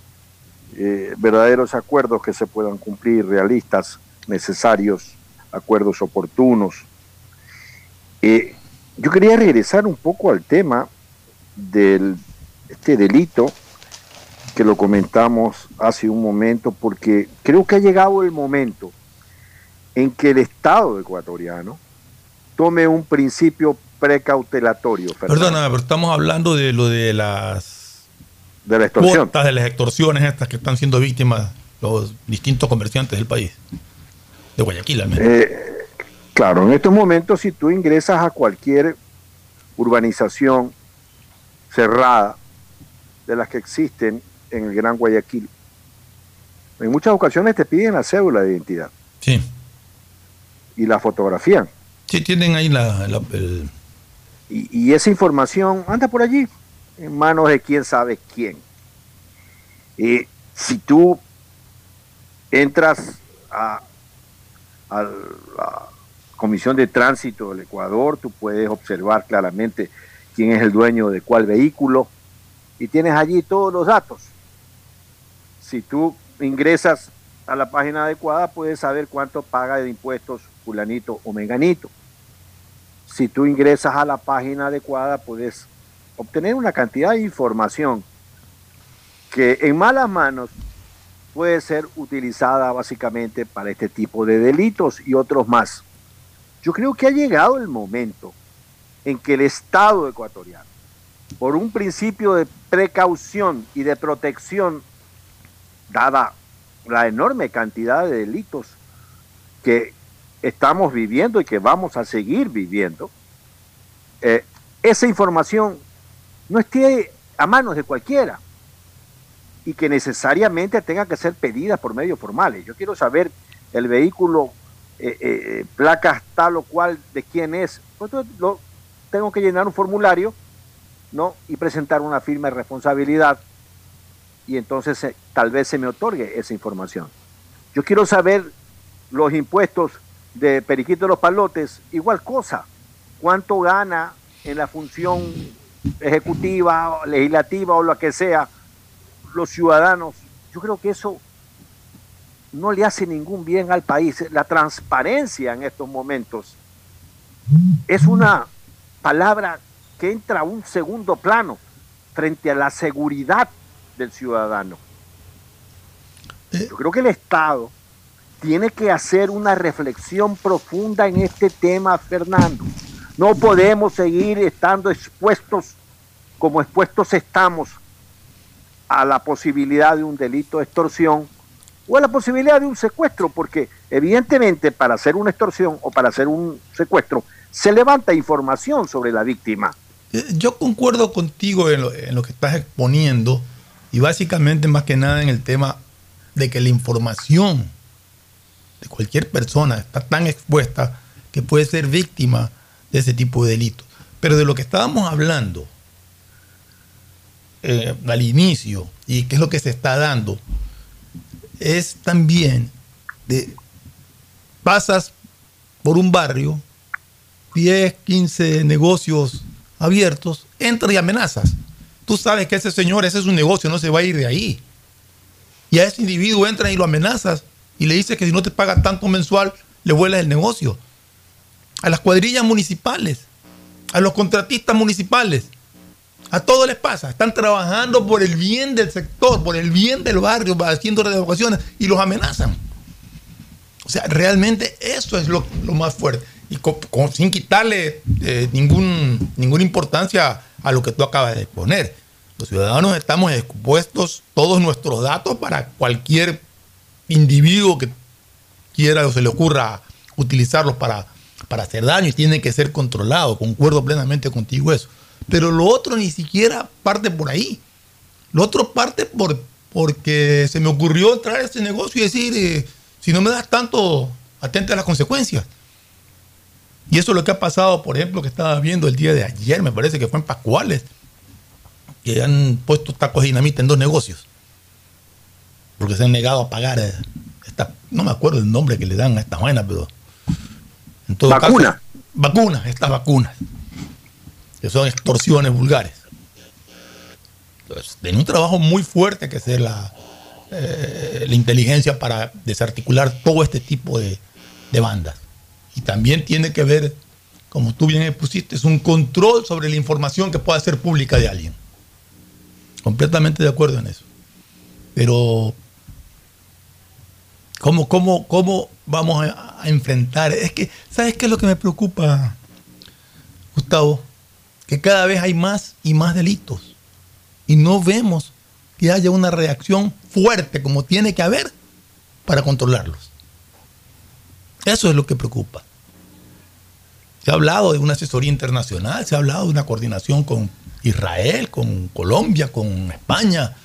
eh, verdaderos acuerdos que se puedan cumplir, realistas, necesarios, acuerdos oportunos. Eh, yo quería regresar un poco al tema del este delito que lo comentamos hace un momento, porque creo que ha llegado el momento en que el Estado ecuatoriano tome un principio precautelatorio. Fernando, Perdóname, pero estamos hablando de lo de las de la extorsión. cuotas, de las extorsiones estas que están siendo víctimas los distintos comerciantes del país. De Guayaquil, al menos. Eh, claro, en estos momentos si tú ingresas a cualquier urbanización cerrada de las que existen en el Gran Guayaquil, en muchas ocasiones te piden la cédula de identidad. Sí. Y la fotografían. Sí, tienen ahí la, la- el- Y, y esa información anda por allí, en manos de quién sabe quién. Y si tú entras a, a la Comisión de Tránsito del Ecuador, tú puedes observar claramente quién es el dueño de cuál vehículo y tienes allí todos los datos. Si tú ingresas a la página adecuada, puedes saber cuánto paga de impuestos fulanito o menganito si tú ingresas a la página adecuada, puedes obtener una cantidad de información que en malas manos puede ser utilizada básicamente para este tipo de delitos y otros más. Yo creo que ha llegado el momento en que el Estado ecuatoriano, por un principio de precaución y de protección, dada la enorme cantidad de delitos que estamos viviendo y que vamos a seguir viviendo, eh, esa información no esté a manos de cualquiera y que necesariamente tenga que ser pedida por medios formales. Yo quiero saber el vehículo, eh, eh, placas tal o cual, de quién es. Pues, lo, tengo que llenar un formulario ¿no? y presentar una firma de responsabilidad y entonces eh, tal vez se me otorgue esa información. Yo quiero saber los impuestos de Periquito de los Palotes, igual cosa. ¿Cuánto gana en la función ejecutiva, legislativa o lo que sea los ciudadanos? Yo creo que eso no le hace ningún bien al país. La transparencia en estos momentos es una palabra que entra a un segundo plano frente a la seguridad del ciudadano. Yo creo que el Estado tiene que hacer una reflexión profunda en este tema, Fernando. No podemos seguir estando expuestos como expuestos estamos a la posibilidad de un delito de extorsión o a la posibilidad de un secuestro, porque evidentemente para hacer una extorsión o para hacer un secuestro se levanta información sobre la víctima. Eh, Yo concuerdo contigo en lo, en lo que estás exponiendo y básicamente más que nada en el tema de que la información de cualquier persona está tan expuesta que puede ser víctima de ese tipo de delitos. Pero de lo que estábamos hablando eh, al inicio y qué es lo que se está dando, es también de pasas por un barrio, 10, 15 negocios abiertos, entras y amenazas. Tú sabes que ese señor, ese es su negocio, no se va a ir de ahí. Y a ese individuo entras y lo amenazas y le dices que si no te paga tanto mensual, le vuelas el negocio. A las cuadrillas municipales, a los contratistas municipales, a todos les pasa. Están trabajando por el bien del sector, por el bien del barrio, haciendo revocaciones y los amenazan. O sea, realmente eso es lo, más fuerte. Y co- co- sin quitarle eh, ningún, ninguna importancia a lo que tú acabas de exponer. Los ciudadanos estamos expuestos todos nuestros datos para cualquier individuo que quiera o se le ocurra utilizarlos para, para hacer daño y tiene que ser controlado. Concuerdo plenamente contigo eso. Pero lo otro ni siquiera parte por ahí. Lo otro parte por, porque se me ocurrió entrar a este negocio y decir, eh, si no me das tanto, atente a las consecuencias. Y eso es lo que ha pasado, por ejemplo, que estaba viendo el día de ayer, me parece que fue en Pascuales, que han puesto tacos dinamita en dos negocios. Porque se han negado a pagar eh, esta, no me acuerdo el nombre que le dan a esta vaina, pero en todo Vacuna. caso, vacunas, estas vacunas, que son extorsiones vulgares. Entonces, tiene un trabajo muy fuerte que hacer la, eh, la inteligencia para desarticular todo este tipo de, de bandas. Y también tiene que ver, como tú bien pusiste, es un control sobre la información que pueda ser pública de alguien. Completamente de acuerdo en eso. Pero, ¿cómo, cómo, cómo vamos a, a enfrentar? Es que, ¿sabes qué es lo que me preocupa, Gustavo? Que cada vez hay más y más delitos. Y no vemos que haya una reacción fuerte como tiene que haber para controlarlos. Eso es lo que preocupa. Se ha hablado de una asesoría internacional, se ha hablado de una coordinación con Israel, con Colombia, con España,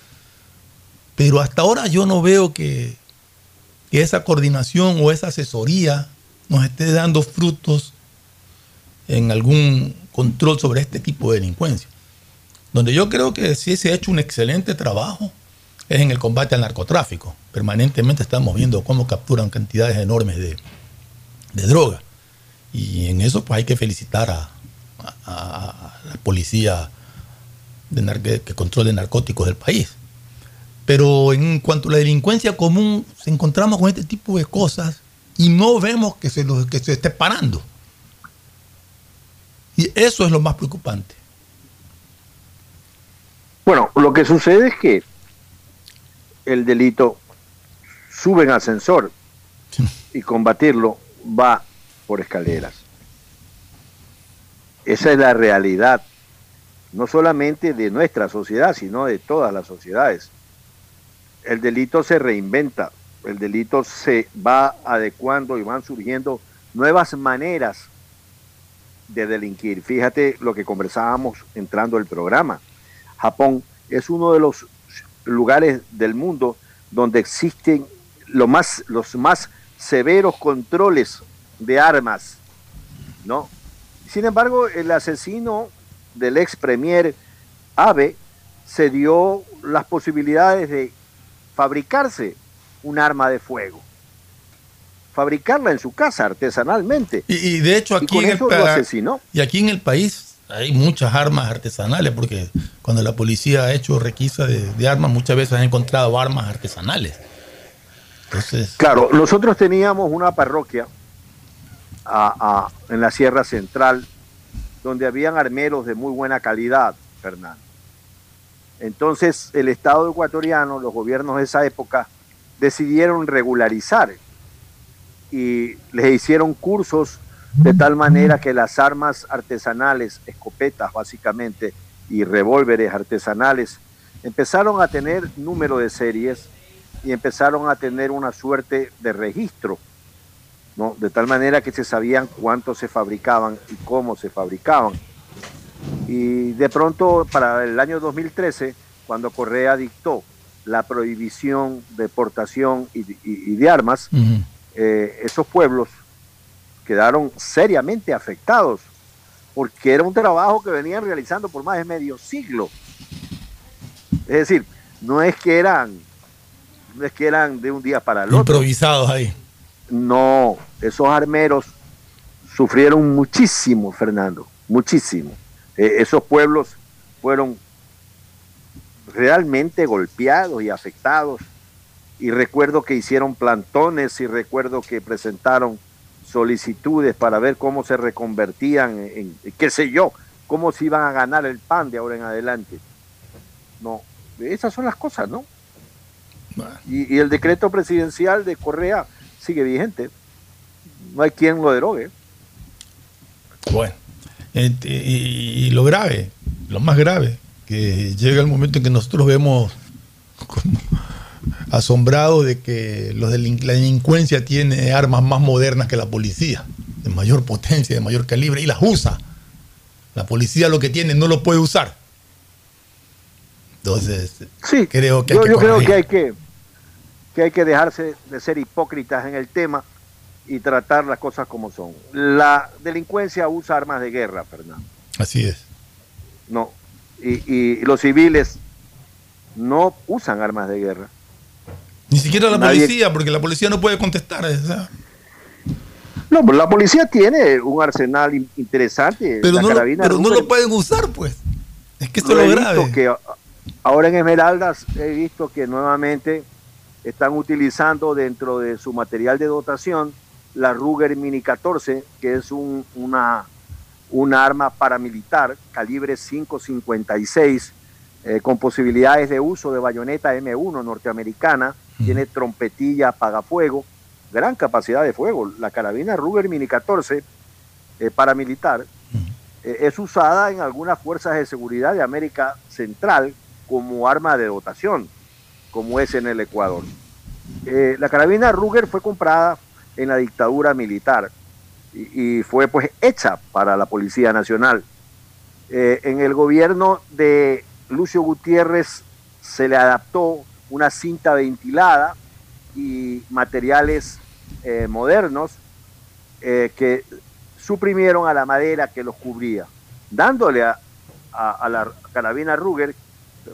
pero hasta ahora yo no veo que, esa coordinación o esa asesoría nos esté dando frutos en algún control sobre este tipo de delincuencia. Donde yo creo que sí se ha hecho un excelente trabajo es en el combate al narcotráfico. Permanentemente estamos viendo cómo capturan cantidades enormes de, de droga. Y en eso pues hay que felicitar a, a- a la policía de que controla narcóticos del país. Pero en cuanto a la delincuencia común, se encontramos con este tipo de cosas y no vemos que se, que se esté parando. Y eso es lo más preocupante. Bueno, lo que sucede es que el delito sube en ascensor y combatirlo va por escaleras. Esa es la realidad, no solamente de nuestra sociedad, sino de todas las sociedades. El delito se reinventa, el delito se va adecuando y van surgiendo nuevas maneras de delinquir. Fíjate lo que conversábamos entrando al programa. Japón es uno de los lugares del mundo donde existen los más severos controles de armas, ¿no? Sin embargo, el asesino del ex premier Abe se dio las posibilidades de fabricarse un arma de fuego, fabricarla en su casa artesanalmente. Y, y de hecho aquí en el asesinó. Y aquí en el país hay muchas armas artesanales, porque cuando la policía ha hecho requisa de, de armas, muchas veces ha encontrado armas artesanales. Entonces, Claro, nosotros teníamos una parroquia en la Sierra Central donde habían armeros de muy buena calidad, Fernando. Entonces el Estado ecuatoriano, los gobiernos de esa época, decidieron regularizar y les hicieron cursos de tal manera que las armas artesanales, escopetas básicamente, y revólveres artesanales, empezaron a tener número de series y empezaron a tener una suerte de registro, ¿no? de tal manera que se sabían cuántos se fabricaban y cómo se fabricaban. Y de pronto, para el año 2013, cuando Correa dictó la prohibición de portación y, y- y de armas, eh, esos pueblos quedaron seriamente afectados, porque era un trabajo que venían realizando por más de medio siglo. Es decir, no es que eran, no es que eran de un día para el otro. Improvisados ahí. No, esos armeros sufrieron muchísimo, Fernando, muchísimo. Eh, esos pueblos fueron realmente golpeados y afectados. Y recuerdo que hicieron plantones y recuerdo que presentaron solicitudes para ver cómo se reconvertían en, en qué sé yo, cómo se iban a ganar el pan de ahora en adelante. No, esas son las cosas, ¿no? Y, y el decreto presidencial de Correa sigue vigente. No hay quien lo derogue. Bueno, y, lo grave, lo más grave, que llega el momento en que nosotros vemos como asombrados de que los la delincuencia tiene armas más modernas que la policía, de mayor potencia, de mayor calibre, y las usa. La policía lo que tiene no lo puede usar. Entonces, Sí, creo que hay que yo creo que hay que, que hay que dejarse de ser hipócritas en el tema y tratar las cosas como son. La delincuencia usa armas de guerra, Fernando. Así es. No. Y, y los civiles no usan armas de guerra. Ni siquiera la Nadie- policía, porque la policía no puede contestar. No, pero la policía tiene un arsenal in- interesante. pero la no, lo, pero no lo pueden usar, pues. Es que esto lo visto grave. que ahora en Esmeraldas he visto que nuevamente están utilizando dentro de su material de dotación la Ruger Mini 14, que es un, una, una arma paramilitar calibre 5.56 eh, con posibilidades de uso de bayoneta M1 norteamericana, tiene trompetilla, apagafuego, gran capacidad de fuego. La carabina Ruger Mini 14 eh, paramilitar eh, es usada en algunas fuerzas de seguridad de América Central como arma de dotación, como es en el Ecuador. Eh, la carabina Ruger fue comprada en la dictadura militar y, fue pues hecha para la Policía Nacional. Eh, en el gobierno de Lucio Gutiérrez se le adaptó una cinta ventilada y materiales eh, modernos que suprimieron a la madera que los cubría, dándole a la carabina Ruger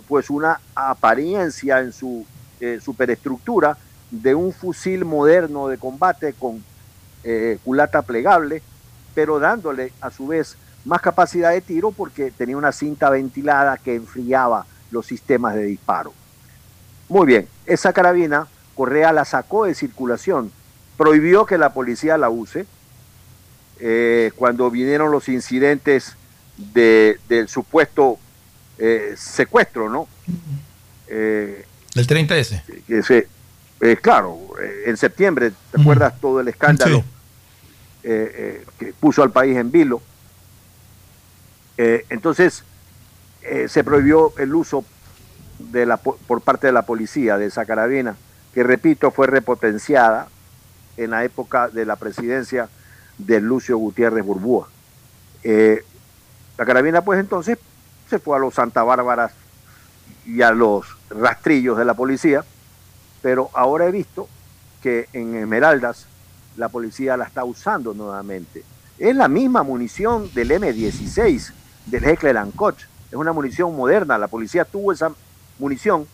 pues una apariencia en su eh, superestructura de un fusil moderno de combate con eh, culata plegable, pero dándole a su vez más capacidad de tiro porque tenía una cinta ventilada que enfriaba los sistemas de disparo. Muy bien, esa carabina Correa la sacó de circulación, prohibió que la policía la use. Eh, cuando vinieron los incidentes de- del supuesto eh, secuestro, ¿no? Eh, El 30S. que se- eh, claro, en septiembre, ¿te acuerdas todo el escándalo Sí. que puso al país en vilo? Entonces, se prohibió el uso de la, po- por parte de la policía de esa carabina, que repito, fue repotenciada en la época de la presidencia de Lucio Gutiérrez Burbúa. Eh, la carabina, pues entonces, se fue a los Santa Bárbaras y a los rastrillos de la policía, pero ahora he visto que en Esmeraldas la policía la está usando nuevamente. Es la misma munición del M16, del Heckler Koch. Es una munición moderna. La policía tuvo esa munición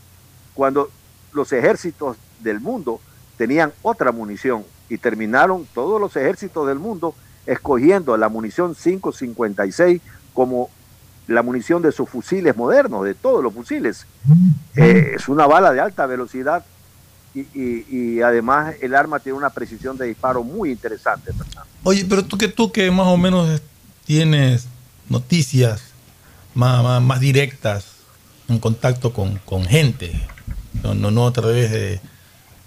cuando los ejércitos del mundo tenían otra munición y terminaron todos los ejércitos del mundo escogiendo la munición 556 como la munición de sus fusiles modernos, de todos los fusiles. Eh, es una bala de alta velocidad y, y- y además el arma tiene una precisión de disparo muy interesante. Fernando. Oye, pero tú que tú que más o menos tienes noticias más, más, más directas en contacto con, con gente, no, no, no a través de,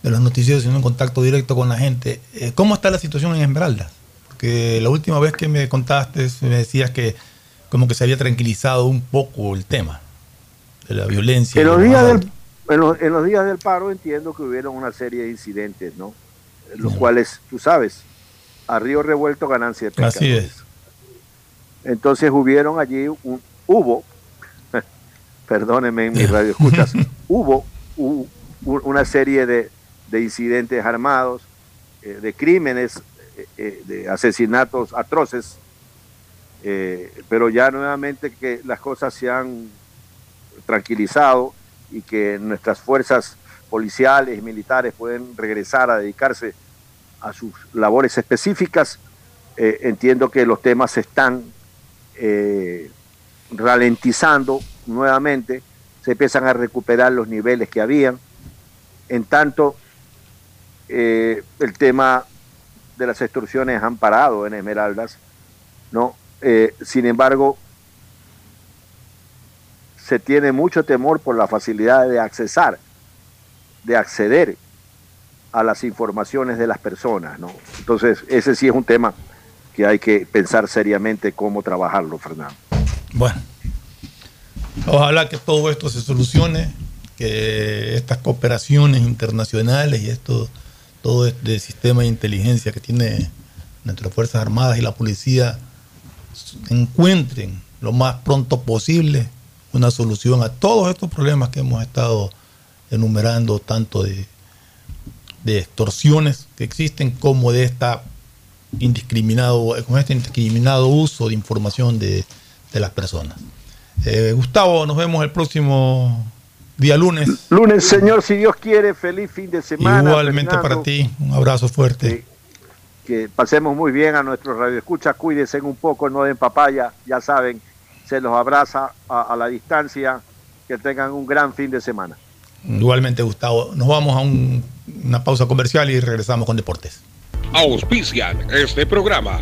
de los noticiarios, sino en contacto directo con la gente. Eh, ¿Cómo está la situación en Esmeraldas? Porque la última vez que me contaste, me decías que como que se había tranquilizado un poco el tema de la violencia. En los, días del, en, los, en los días del paro entiendo que hubieron una serie de incidentes, ¿no? Los cuales, tú sabes, a río revuelto ganancia de pescadores. Así es. Entonces hubieron allí, un- hubo, *laughs* perdónenme en mi radio escuchas, *laughs* hubo u- u- una serie de, de incidentes armados, eh, de crímenes, eh, eh, de asesinatos atroces, eh, pero ya nuevamente que las cosas se han tranquilizado y que nuestras fuerzas policiales y militares pueden regresar a dedicarse a sus labores específicas, eh, entiendo que los temas se están eh, ralentizando nuevamente, se empiezan a recuperar los niveles que habían. En tanto, el tema de las extorsiones han parado en Esmeraldas, ¿no? Eh, sin embargo, se tiene mucho temor por la facilidad de accesar, de acceder a las informaciones de las personas, ¿no? Entonces, ese sí es un tema que hay que pensar seriamente cómo trabajarlo, Fernando. Bueno, ojalá que todo esto se solucione, que estas cooperaciones internacionales y esto, todo este sistema de inteligencia que tiene nuestras Fuerzas Armadas y la policía encuentren lo más pronto posible una solución a todos estos problemas que hemos estado enumerando, tanto de, de extorsiones que existen como de esta indiscriminado, con este indiscriminado uso de información de, de las personas. Eh, Gustavo, nos vemos el próximo día lunes. Lunes, señor, si Dios quiere, feliz fin de semana. Igualmente Fernando. para ti, un abrazo fuerte. Que pasemos muy bien a nuestros radioescuchas, cuídense un poco, no den papaya, ya saben, se los abraza a, a la distancia, que tengan un gran fin de semana. Igualmente, Gustavo. Nos vamos a un- una pausa comercial y regresamos con deportes. Auspician este programa.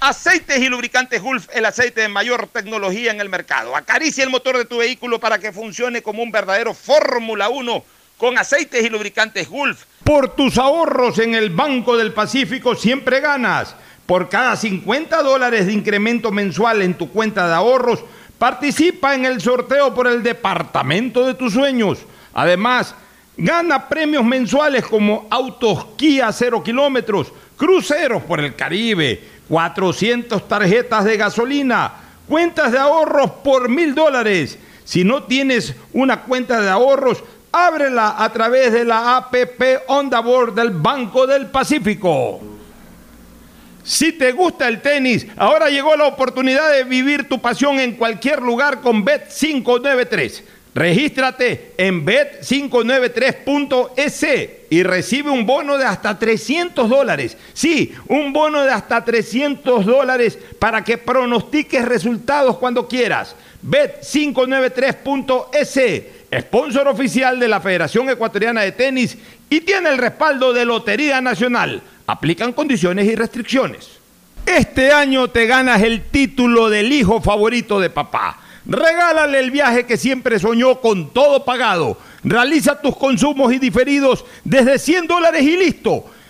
Aceites y lubricantes Gulf, el aceite de mayor tecnología en el mercado. Acaricia el motor de tu vehículo para que funcione como un verdadero Fórmula 1 con aceites y lubricantes Gulf. Por tus ahorros en el Banco del Pacífico siempre ganas. Por cada 50 dólares de incremento mensual en tu cuenta de ahorros, participa en el sorteo por el departamento de tus sueños. Además, Gana premios mensuales como autos Kia 0 kilómetros, cruceros por el Caribe, 400 tarjetas de gasolina, cuentas de ahorros por mil dólares. Si no tienes una cuenta de ahorros, ábrela a través de la APP Onda Board del Banco del Pacífico. Si te gusta el tenis, ahora llegó la oportunidad de vivir tu pasión en cualquier lugar con Bet593. Regístrate en bet593.es y recibe un bono de hasta 300 dólares. Sí, un bono de hasta 300 dólares para que pronostiques resultados cuando quieras. Bet593.es, sponsor oficial de la Federación Ecuatoriana de Tenis y tiene el respaldo de Lotería Nacional. Aplican condiciones y restricciones. Este año te ganas el título del hijo favorito de papá. Regálale el viaje que siempre soñó con todo pagado. Realiza tus consumos y diferidos desde 100 dólares y listo.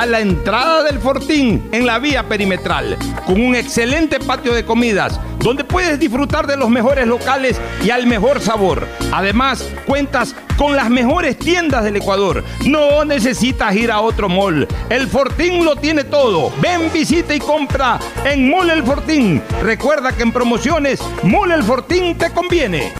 A la entrada del Fortín en la vía perimetral, con un excelente patio de comidas donde puedes disfrutar de los mejores locales y al mejor sabor. Además, cuentas con las mejores tiendas del Ecuador. No necesitas ir a otro mall. El Fortín lo tiene todo. Ven, visita y compra en Mall El Fortín. Recuerda que en promociones, Mall El Fortín te conviene.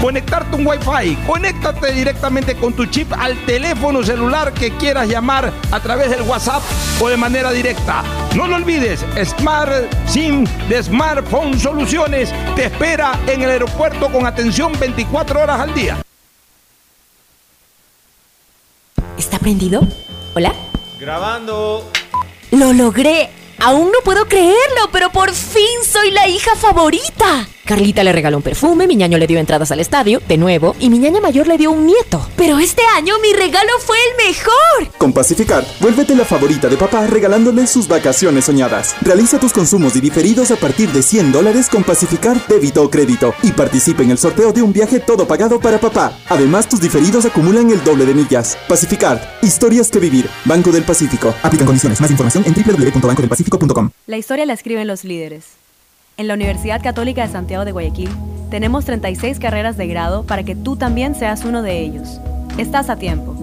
conectarte un Wi-Fi. Conéctate directamente con tu chip al teléfono celular que quieras llamar a través del WhatsApp o de manera directa. No lo olvides, Smart SIM de Smartphone Soluciones te espera en el aeropuerto con atención 24 horas al día. ¿Está prendido? ¿Hola? Grabando. ¡Lo logré! Aún no puedo creerlo, pero por fin soy la hija favorita. Carlita le regaló un perfume, mi ñaño le dio entradas al estadio, de nuevo, y mi ñaña mayor le dio un nieto. Pero este año mi regalo fue el mejor. Pacificar, vuélvete la favorita de papá regalándole sus vacaciones soñadas. Realiza tus consumos y diferidos a partir de 100 dólares con Pacificar débito o crédito y participa en el sorteo de un viaje todo pagado para papá. Además, tus diferidos acumulan el doble de millas. Pacificar, historias que vivir. Banco del Pacífico. Aplican condiciones. Más información en www.bancodelpacifico.com. La historia la escriben los líderes. En la Universidad Católica de Santiago de Guayaquil tenemos 36 carreras de grado para que tú también seas uno de ellos. Estás a tiempo.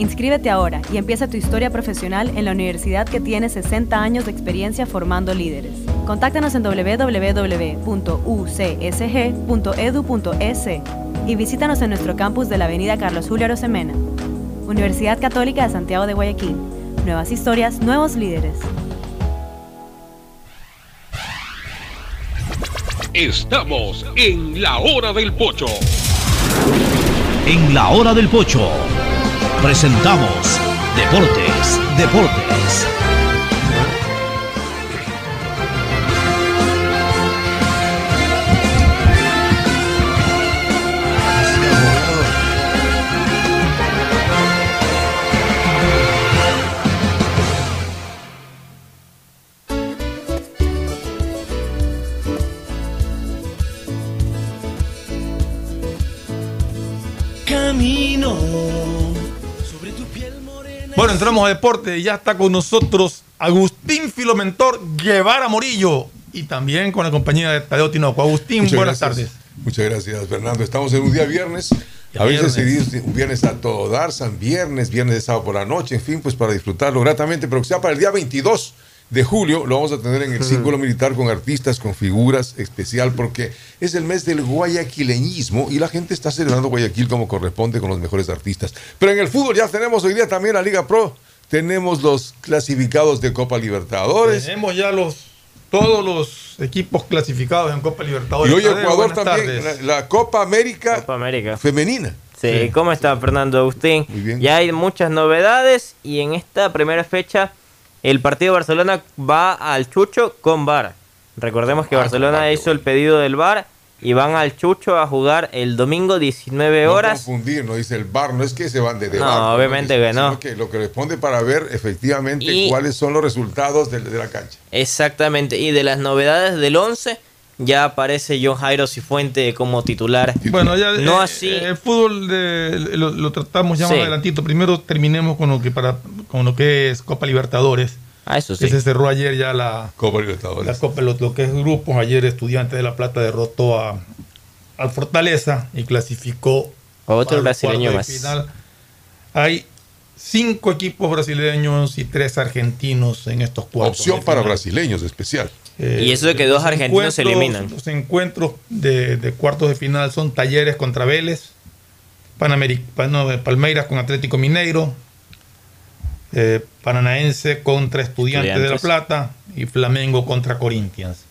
Inscríbete ahora y empieza tu historia profesional en la universidad que tiene 60 años de experiencia formando líderes. Contáctanos en www.ucsg.edu.es y visítanos en nuestro campus de la Avenida Carlos Julio Arosemena. Universidad Católica de Santiago de Guayaquil. Nuevas historias, nuevos líderes. Estamos en la hora del pocho. En la hora del pocho presentamos Deportes, Deportes. Bueno, entramos a deporte y ya está con nosotros Agustín Filomentor Guevara Morillo y también con la compañía de Tadeo Tinoco. Agustín, Muchas buenas gracias. tardes. Muchas gracias, Fernando. Estamos en un día viernes. A veces se viernes. dice un viernes a todo dar, San Viernes, viernes de sábado por la noche, en fin, pues para disfrutarlo gratamente, pero que sea para el día 22 de julio, lo vamos a tener en el Círculo Militar con artistas, con figuras especial, porque es el mes del guayaquileñismo y la gente está celebrando Guayaquil como corresponde con los mejores artistas. Pero en el fútbol ya tenemos hoy día también la Liga Pro, tenemos los clasificados de Copa Libertadores. Tenemos ya los todos los equipos clasificados en Copa Libertadores. Y hoy Ecuador también, la, la Copa América Copa América. femenina. Sí, ¿cómo está Fernando Agustín? Ya hay muchas novedades y en esta primera fecha el partido de Barcelona va al Chucho con VAR. Recordemos que Ah, Barcelona hizo el pedido del VAR y van al Chucho a jugar el domingo 19 No horas. confundir, no dice el bar, no es que se van de, No, bar, obviamente sino que no. sino que lo que responde para ver efectivamente Y- cuáles son los resultados de, de la cancha. Exactamente, y de las novedades del 11 ya aparece John Jairo Cifuente como titular. Bueno, ya no eh, así. eh, el fútbol de- lo, lo tratamos ya más adelantito. Primero terminemos con lo que para con lo que es Copa Libertadores. Ah, eso sí. Que se cerró ayer ya la Copa Libertadores. La Copa, lo, lo que es grupos. Ayer Estudiantes de La Plata derrotó a, al Fortaleza y clasificó Otro al brasileño más. final. Hay cinco equipos brasileños y tres argentinos en estos cuartos. Opción para final. brasileños especial. Eh, Y eso de que dos argentinos se eliminan. Los encuentros de, de cuartos de final son Talleres contra Vélez, Panameri- pa- no, Palmeiras con Atlético Mineiro, eh, Paranaense contra Estudiantes, de La. Plata y Flamengo contra Corinthians.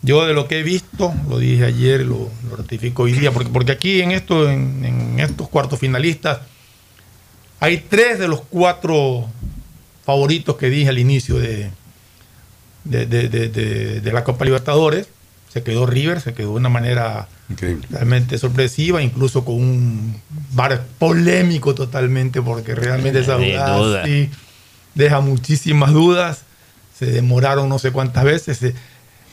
Yo de lo que he visto, lo dije ayer, lo, lo ratifico hoy día, porque, porque aquí en, esto, en, en estos cuartos finalistas hay tres de los cuatro favoritos que dije al inicio de, de, de- de- de- de la Copa Libertadores. Se quedó River, se quedó de una manera realmente sorpresiva, incluso con un bar polémico totalmente, porque realmente esa jugada duda. sí deja muchísimas dudas. Se demoraron no sé cuántas veces. Se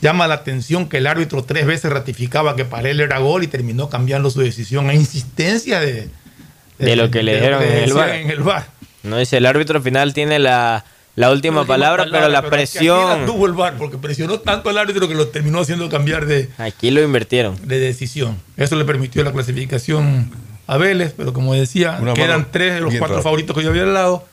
llama la atención que el árbitro tres veces ratificaba que para él era gol y terminó cambiando su decisión a insistencia de, De lo que le dijeron en el en VAR. No dice, el árbitro final tiene la, la última palabra, pero la pero es que aquí presión... la tuvo el VAR porque presionó tanto al árbitro que lo terminó haciendo cambiar de, Aquí lo invirtieron. de decisión. Eso le permitió la clasificación a Vélez, pero como decía, Una quedan mano tres de los cuatro favoritos que yo había al lado.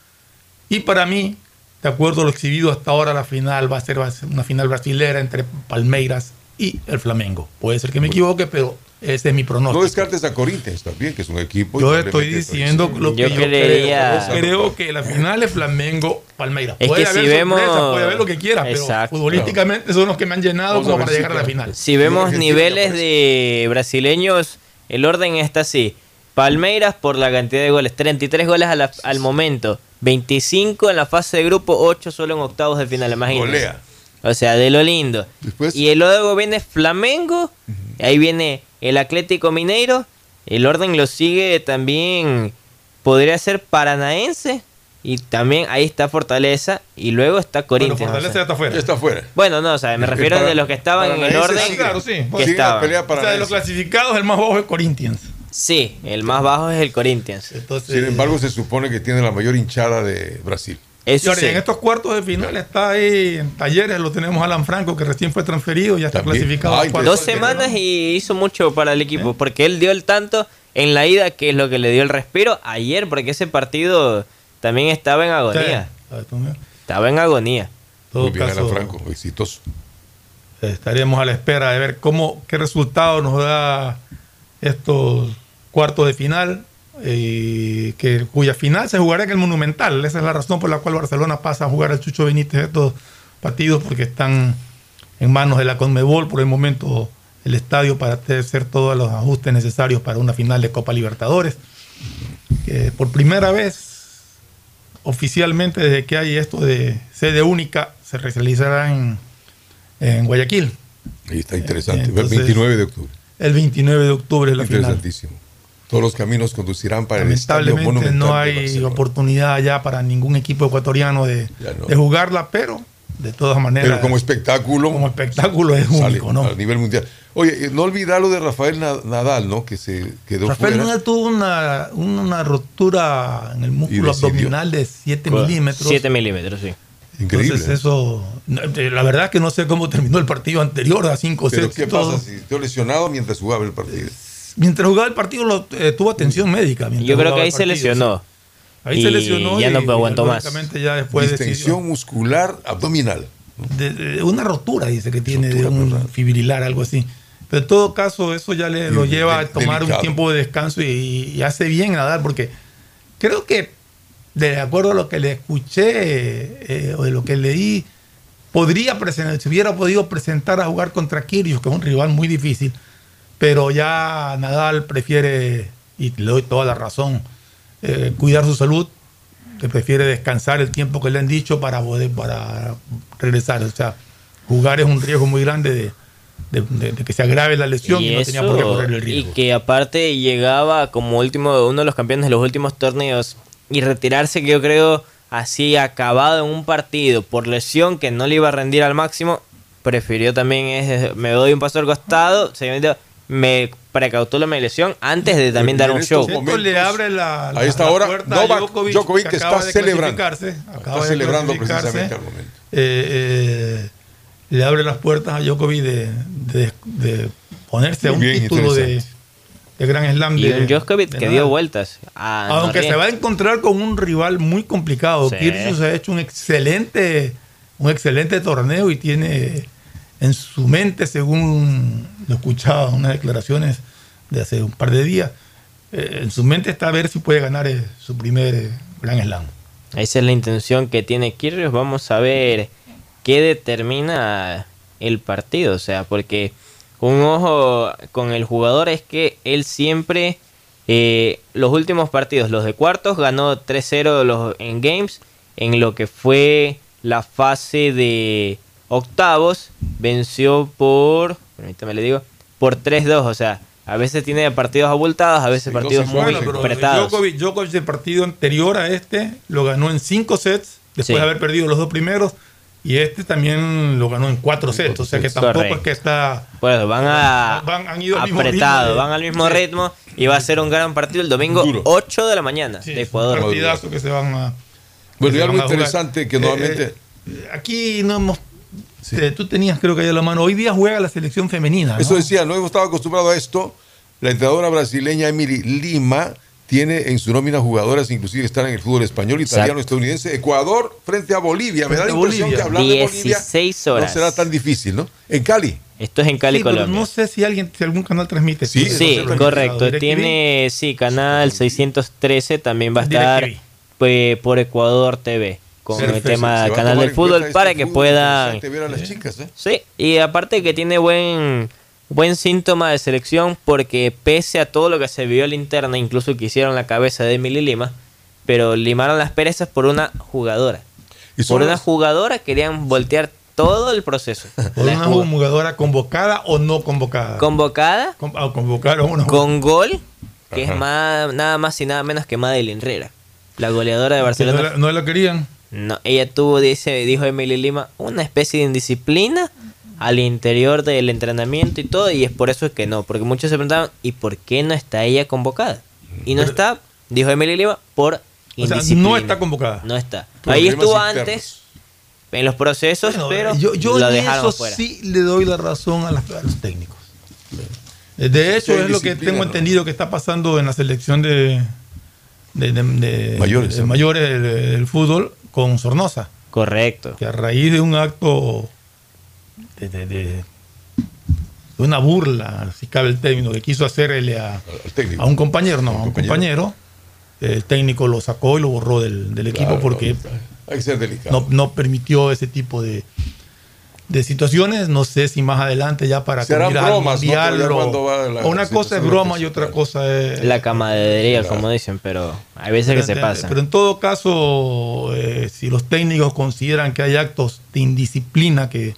Y para mí, de acuerdo a lo exhibido hasta ahora, la final va a ser, va a ser una final brasilera entre Palmeiras y el Flamengo. Puede ser que me equivoque, pero ese es mi No pronóstico. descartes a Corinthians también, que es un equipo. Yo estoy diciendo lo que Yo yo, creería- creo. Creo que la final es Flamengo Palmeiras. Es puede que haber si vemos- sorpresas, puede haber lo que quiera, pero Exacto. futbolísticamente son los que me han llenado como para si llegar a la final. Si vemos niveles de brasileños, el orden está así. Palmeiras por la cantidad de goles, 33 goles a la- al momento, 25 en la fase de grupo, 8 solo en octavos de final, imagínate. Golea. O sea, de lo lindo. Después- y luego viene Flamengo, ahí viene el Atlético Mineiro, el orden lo sigue también, podría ser Paranaense, y también ahí está Fortaleza, y luego está Bueno, Corinthians. Fortaleza o sea. está fuera. Ya está fuera. Bueno, no, o sea, me Es refiero para- de los que estaban en el orden claro, sí. que estaban. pelea O sea, de los clasificados, el más bajo es Corinthians. Sí, el más bajo es el Corinthians. Entonces, Sin embargo, se supone que tiene la mayor hinchada de Brasil. Y Eso en estos cuartos de final está ahí en Talleres, lo tenemos Alan Franco, que recién fue transferido, ya está También. clasificado. a Ay, cuartos Dos semanas y hizo mucho para el equipo, porque él dio el tanto en la ida, que es lo que le dio el respiro ayer, porque ese partido también estaba en agonía. Sí. Estaba en agonía. Todo Muy bien, caso, Alan Franco, exitoso. Estaremos a la espera de ver cómo, qué resultado nos da estos cuartos de final, eh, que, cuya final se jugará en el Monumental. Esa es la razón por la cual Barcelona pasa a jugar al Chucho Benítez estos partidos, porque están en manos de la Conmebol por el momento el estadio para hacer todos los ajustes necesarios para una final de Copa Libertadores. Que por primera vez, oficialmente, desde que hay esto de sede única, se realizará en, en Guayaquil. Ahí está interesante. Entonces, el 29 de octubre. El 29 de octubre es la final. Todos los caminos conducirán para el estadio Lamentablemente monumental. no hay oportunidad ya para ningún equipo ecuatoriano de, Ya no. de jugarla, pero de todas maneras, Pero como espectáculo. como espectáculo es sale único, ¿no? a nivel mundial. Oye, eh, no olvidar lo de Rafael Na- Nadal, ¿no? Que se quedó Rafael fuera. Nadal tuvo una, una rotura en el músculo abdominal de 7 milímetros. 7 milímetros, sí. Increíble. Entonces eso, no, eh, la verdad que no sé cómo terminó el partido anterior a 5 Pero sets. ¿qué todo. pasa si quedó lesionado mientras jugaba el partido? Mientras jugaba el partido lo, eh, tuvo atención médica. Yo creo que ahí se lesionó. sí. Ahí Y se lesionó ya y, no aguantó más. ya después decidió- Distensión muscular abdominal. de, de una rotura, dice que tiene de un fibrilar, algo así. Pero en todo caso, eso ya le, lo lleva a tomar delicado. un tiempo de descanso y, y hace bien Nadal, porque creo que, de acuerdo a lo que le escuché eh, o de lo que leí, podría presentar, se hubiera podido presentar a jugar contra Kyrgios, que es un rival muy difícil, pero ya Nadal prefiere, y le doy toda la razón, eh, cuidar su salud, que prefiere descansar el tiempo que le han dicho para poder para regresar. O sea, jugar es un riesgo muy grande de, de- de- de que se agrave la lesión y, Y, no tenía por qué correr el y riesgo. que aparte llegaba como último uno de los campeones de los últimos torneos y retirarse que yo creo así acabado en un partido por lesión que no le iba a rendir al máximo, prefirió también es, me doy un paso al costado, se me precautó la mi lesión antes de también dar un show. Esto le abre la, la- a esta la hora, puerta Novak a Djokovic, Djokovic que está acaba de celebrando. acaba Está de celebrando precisamente al momento. Eh, eh, le abre las puertas a Djokovic de, de- de ponerse a un bien, título de, de Gran Slam. Y de- un Djokovic que nada. dio vueltas. a Aunque Norrie. se va a encontrar con un rival muy complicado. Sí. Kyrgios ha hecho un excelente, un excelente torneo y tiene en su mente, según lo escuchaba en unas declaraciones de hace un par de días, eh, en su mente está a ver si puede ganar eh, su primer eh, Gran Slam. Esa es la intención que tiene Kyrgios. Vamos a ver qué determina el partido. O sea, porque un ojo con el jugador es que él siempre, eh, los últimos partidos, los de cuartos, ganó 3-0 los, en games. En lo que fue la fase de octavos venció por, permítame le digo, por 3-2, o sea, a veces tiene partidos abultados, a veces partidos muy Bueno, apretados. Djokovic, Djokovic, el partido anterior a este lo ganó en cinco sets, después Sí. de haber perdido los dos primeros, y este también lo ganó en cuatro sets, o sea que tampoco Correcto. es que está... Pues van a Van- han ido al mismo apretados, ritmo de- van al mismo ritmo y va a ser un gran partido el domingo 8 de la mañana de Ecuador. partidazo que se van a... Bueno, y algo interesante que Eh, normalmente- eh, aquí no hemos... eh, tú tenías creo que ahí a la mano, hoy día juega la selección femenina. ¿no? Eso decía, no hemos estado acostumbrados a esto. La entrenadora brasileña Emily Lima tiene en su nómina jugadoras, inclusive están en el fútbol español, italiano, Exacto. estadounidense, Ecuador frente a Bolivia. Me da la impresión Bolivia. que hablar de Bolivia 16 horas. no será tan difícil, ¿no? En Cali. Esto es en Cali, Sí, pero Colombia. no sé si alguien, si algún canal transmite. Sí, correcto. Tiene, sí, canal 613 también va a estar pues, por Ecuador TV con el Perfecto, tema se del canal del fútbol este para que fútbol puedan interesante ver a las chicas, ¿eh? Sí, y aparte que tiene buen buen síntoma de selección porque pese a todo lo que se vio en la interna, incluso que hicieron la cabeza de Emily Lima, pero limaron las perezas por una jugadora. Y Por una jugadora querían voltear todo el proceso. *laughs* ¿Por La una jugadora convocada o no convocada? convocada Con- ah, convocaron una con gol, que Ajá. es más, nada más y nada menos que Madeline Herrera, la goleadora de Barcelona. No no la querían. No, ella tuvo, dice, dijo Emily Lima, una especie de indisciplina al interior del entrenamiento y todo, y es por eso que no, porque muchos se preguntaban, ¿y por qué no está ella convocada? Y no está, dijo Emily Lima, por O sea, indisciplina. no está convocada. No está. Ahí estuvo internos. antes, en los procesos, pero yo yo lo en dejaron eso fuera. sí le doy la razón a, las- a los técnicos. Eh, De hecho, es lo que tengo ¿no? entendido que está pasando en la selección de, de, de- de- Mayores, mayores del, del fútbol con Sornosa. Correcto. Que a raíz de un acto de, de- de- de una burla, si cabe el término, que quiso hacerle a, a un compañero, no, a un compañero, el técnico lo sacó y lo borró del, del equipo Claro, porque Hay que ser delicado. no, no permitió ese tipo de, de situaciones. No sé si más adelante ya para Serán bromas, ¿no? va una cosa es broma y otra cosa es La camaradería, como dicen, pero hay veces que se pasa. pero en todo caso, eh, si los técnicos consideran que hay actos de indisciplina que,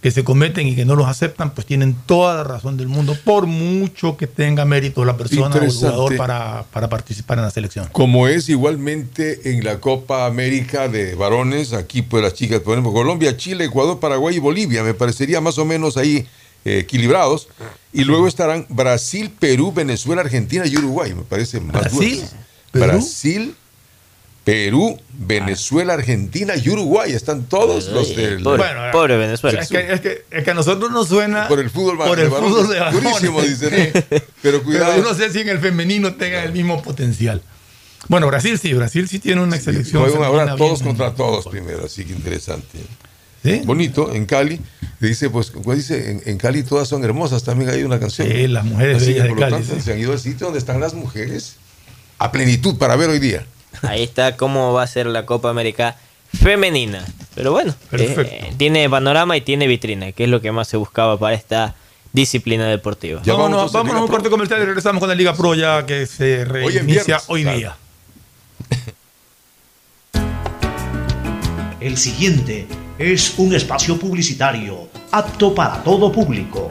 que se cometen y que no los aceptan, pues tienen toda la razón del mundo, por mucho que tenga mérito la persona o el jugador para, para participar en la selección. Como es igualmente en la Copa América de varones, aquí pues las chicas, por ejemplo, Colombia, Chile, Ecuador, Paraguay y Bolivia, me parecería más o menos ahí eh, equilibrados. Y luego estarán Brasil, Perú, Venezuela, Argentina y Uruguay, me parece más Brasil. Perú. Brasil, Perú, Venezuela, Argentina y Uruguay, están todos los del... Pobre, pobre Venezuela. Es que, es, que, es que a nosotros nos suena Por el fútbol por de el fútbol de. Durísimo, dicen. Sí. *laughs* Pero cuidado. yo no sé si en el femenino tenga el mismo potencial. Bueno, Brasil sí, Brasil sí tiene una selección. Juegan ahora todos bien- contra todos primero, así que interesante. Bonito, en Cali. Dice, pues, pues dice, en, en Cali todas son hermosas, también hay una canción. Sí, las mujeres Así bellas que, de por lo Cali, tanto, sí. se han ido al sitio donde están las mujeres a plenitud para ver hoy día. Ahí está cómo va a ser la Copa América femenina. Pero bueno, eh, tiene panorama y tiene vitrina, que es lo que más se buscaba para esta disciplina deportiva. vámonos, vámonos a un corte comercial y regresamos con la Liga Pro ya que se reinicia viernes, hoy claro. día. *laughs* El siguiente es un espacio publicitario apto para todo público.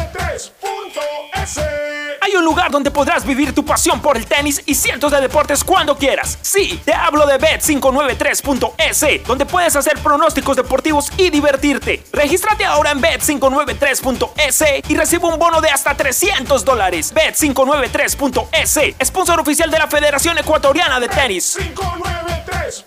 Hay un lugar donde podrás vivir tu pasión por el tenis y cientos de deportes cuando quieras. Sí, te hablo de bet593.es, donde puedes hacer pronósticos deportivos y divertirte. Regístrate ahora en bet593.es y recibe un bono de hasta 300 dólares. Bet593.es, sponsor oficial de la Federación Ecuatoriana de Tenis. 593.es.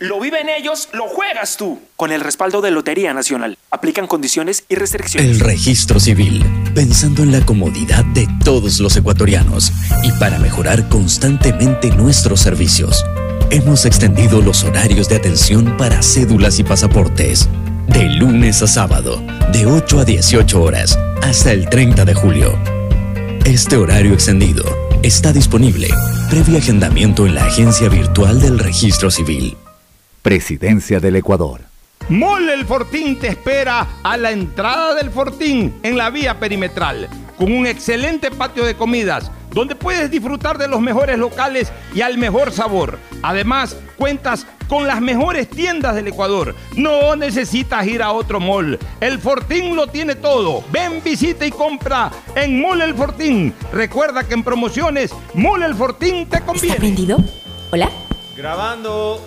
Lo viven ellos, lo juegas tú. Con el respaldo de Lotería Nacional. Aplican condiciones y restricciones. El registro civil, pensando en la comodidad de todos los ecuatorianos y para mejorar constantemente nuestros servicios. Hemos extendido los horarios de atención para cédulas y pasaportes. De lunes a sábado, de 8 a 18 horas, hasta el 30 de julio. Este horario extendido está disponible previo agendamiento en la agencia virtual del registro civil. Presidencia del Ecuador. Mole el Fortín te espera a la entrada del Fortín en la vía perimetral, con un excelente patio de comidas, donde puedes disfrutar de los mejores locales y al mejor sabor. Además, cuentas con las mejores tiendas del Ecuador. No necesitas ir a otro mall. El Fortín lo tiene todo. Ven, visita y compra en Mole el Fortín. Recuerda que en promociones, Mole el Fortín te conviene. ¿Está prendido? ¿Hola? Grabando.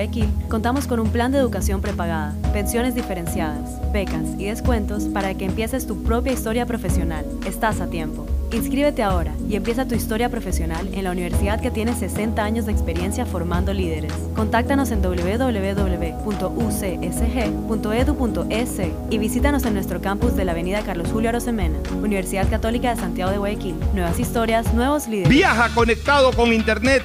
Guayaquil contamos con un plan de educación prepagada, pensiones diferenciadas, becas y descuentos para que empieces tu propia historia profesional. Estás a tiempo. Inscríbete ahora y empieza tu historia profesional en la universidad que tiene 60 años de experiencia formando líderes. Contáctanos en www.ucsg.edu.es y visítanos en nuestro campus de la Avenida Carlos Julio Arosemena, Universidad Católica de Santiago de Guayaquil. Nuevas historias, nuevos líderes. Viaja conectado con Internet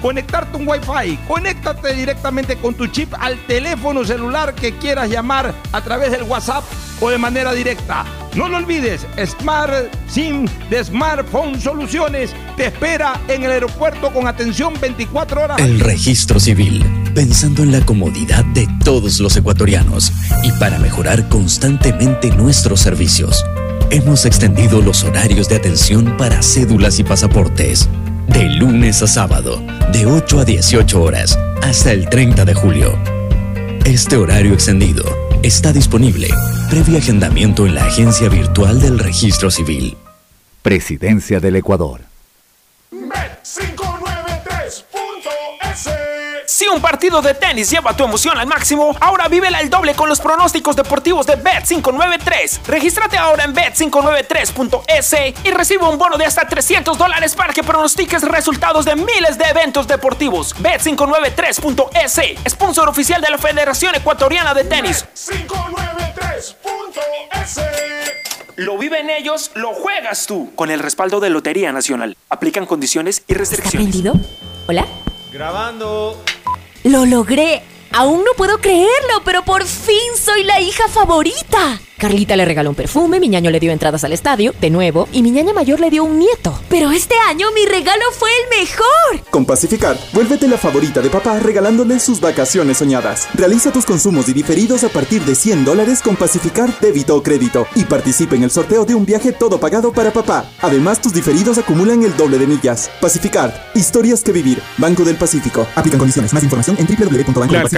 conectarte un Wi-Fi. Conéctate directamente con tu chip al teléfono celular que quieras llamar a través del WhatsApp o de manera directa. No lo olvides, Smart SIM de Smartphone Soluciones te espera en el aeropuerto con atención 24 horas. El registro civil, pensando en la comodidad de todos los ecuatorianos y para mejorar constantemente nuestros servicios. Hemos extendido los horarios de atención para cédulas y pasaportes. De lunes a sábado, de 8 a 18 horas, hasta el 30 de julio. Este horario extendido está disponible previo agendamiento en la agencia virtual del registro civil. Presidencia del Ecuador. Bet593.es Si un partido de tenis lleva tu emoción al máximo, ahora vívela el doble con los pronósticos deportivos de Bet593. Regístrate ahora en Bet593.es y recibe un bono de hasta 300 dólares para que pronostiques resultados de miles de eventos deportivos. Bet593.es, sponsor oficial de la Federación Ecuatoriana de Tenis. 593.es Lo viven ellos, lo juegas tú. Con el respaldo de Lotería Nacional. Aplican condiciones y ¿Está restricciones. prendido? ¿Hola? Grabando. ¡Lo logré! Aún no puedo creerlo, pero por fin soy la hija favorita. Carlita le regaló un perfume, mi ñaño le dio entradas al estadio, de nuevo, y mi ñaña mayor le dio un nieto. Pero este año mi regalo fue el mejor. Con Pacificar, vuélvete la favorita de papá regalándole sus vacaciones soñadas. Realiza tus consumos y diferidos a partir de 100 dólares con Pacificar débito o crédito y participa en el sorteo de un viaje todo pagado para papá. Además, tus diferidos acumulan el doble de millas. Pacificar, historias que vivir. Banco del Pacífico. Aplican condiciones. Más información en La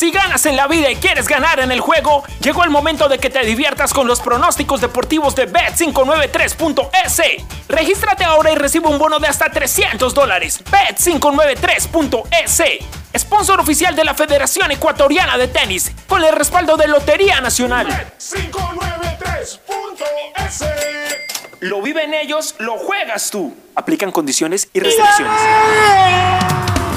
Si ganas en la vida y quieres ganar en el juego, llegó el momento de que te diviertas con los pronósticos deportivos de Bet593.es. Regístrate ahora y recibe un bono de hasta 300 dólares. Bet593.es. Sponsor oficial de la Federación Ecuatoriana de Tenis, con el respaldo de Lotería Nacional. Bet593.es. Lo viven ellos, lo juegas tú. Aplican condiciones y restricciones.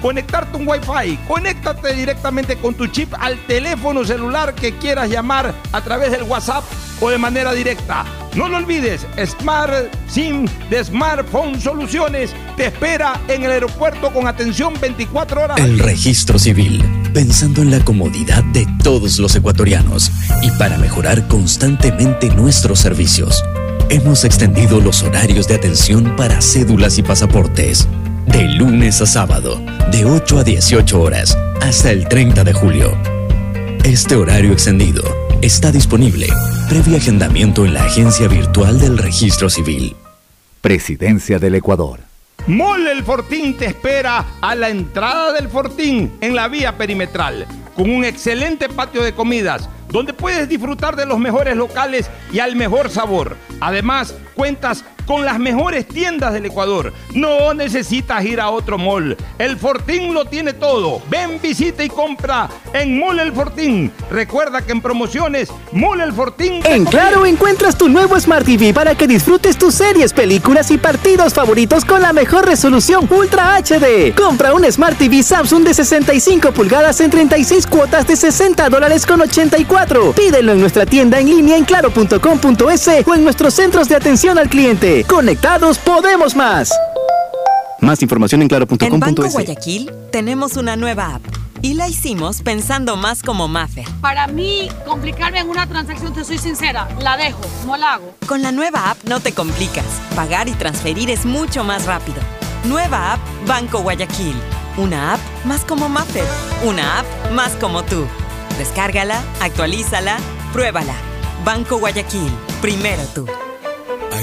conectarte un Wi-Fi. Conéctate directamente con tu chip al teléfono celular que quieras llamar a través del WhatsApp o de manera directa. No lo olvides, Smart SIM de Smartphone Soluciones te espera en el aeropuerto con atención 24 horas. El registro civil, pensando en la comodidad de todos los ecuatorianos y para mejorar constantemente nuestros servicios. Hemos extendido los horarios de atención para cédulas y pasaportes de lunes a sábado, de 8 a 18 horas, hasta el 30 de julio. Este horario extendido está disponible previo agendamiento en la agencia virtual del registro civil. Presidencia del Ecuador. Mole el Fortín te espera a la entrada del Fortín en la vía perimetral, con un excelente patio de comidas donde puedes disfrutar de los mejores locales y al mejor sabor. Además, cuentas con las mejores tiendas del Ecuador. No necesitas ir a otro mall. El Fortín lo tiene todo. Ven, visita y compra en Mall El Fortín. Recuerda que en promociones, Mall El Fortín. En Claro encuentras tu nuevo Smart TV para que disfrutes tus series, películas y partidos favoritos con la mejor resolución Ultra HD. Compra un Smart TV Samsung de 65 pulgadas en 36 cuotas de 60 dólares con 84. Pídelo en nuestra tienda en línea en claro.com.es o en nuestros centros de atención al cliente. Conectados podemos más. Más información en claro.com.es. En Banco Guayaquil tenemos una nueva app y la hicimos pensando más como Mafe. Para mí, complicarme en una transacción, te soy sincera, la dejo, no la hago. Con la nueva app no te complicas. Pagar y transferir es mucho más rápido. Nueva app Banco Guayaquil. Una app más como Mafe. Una app más como tú. Descárgala, actualízala, pruébala. Banco Guayaquil. Primero tú.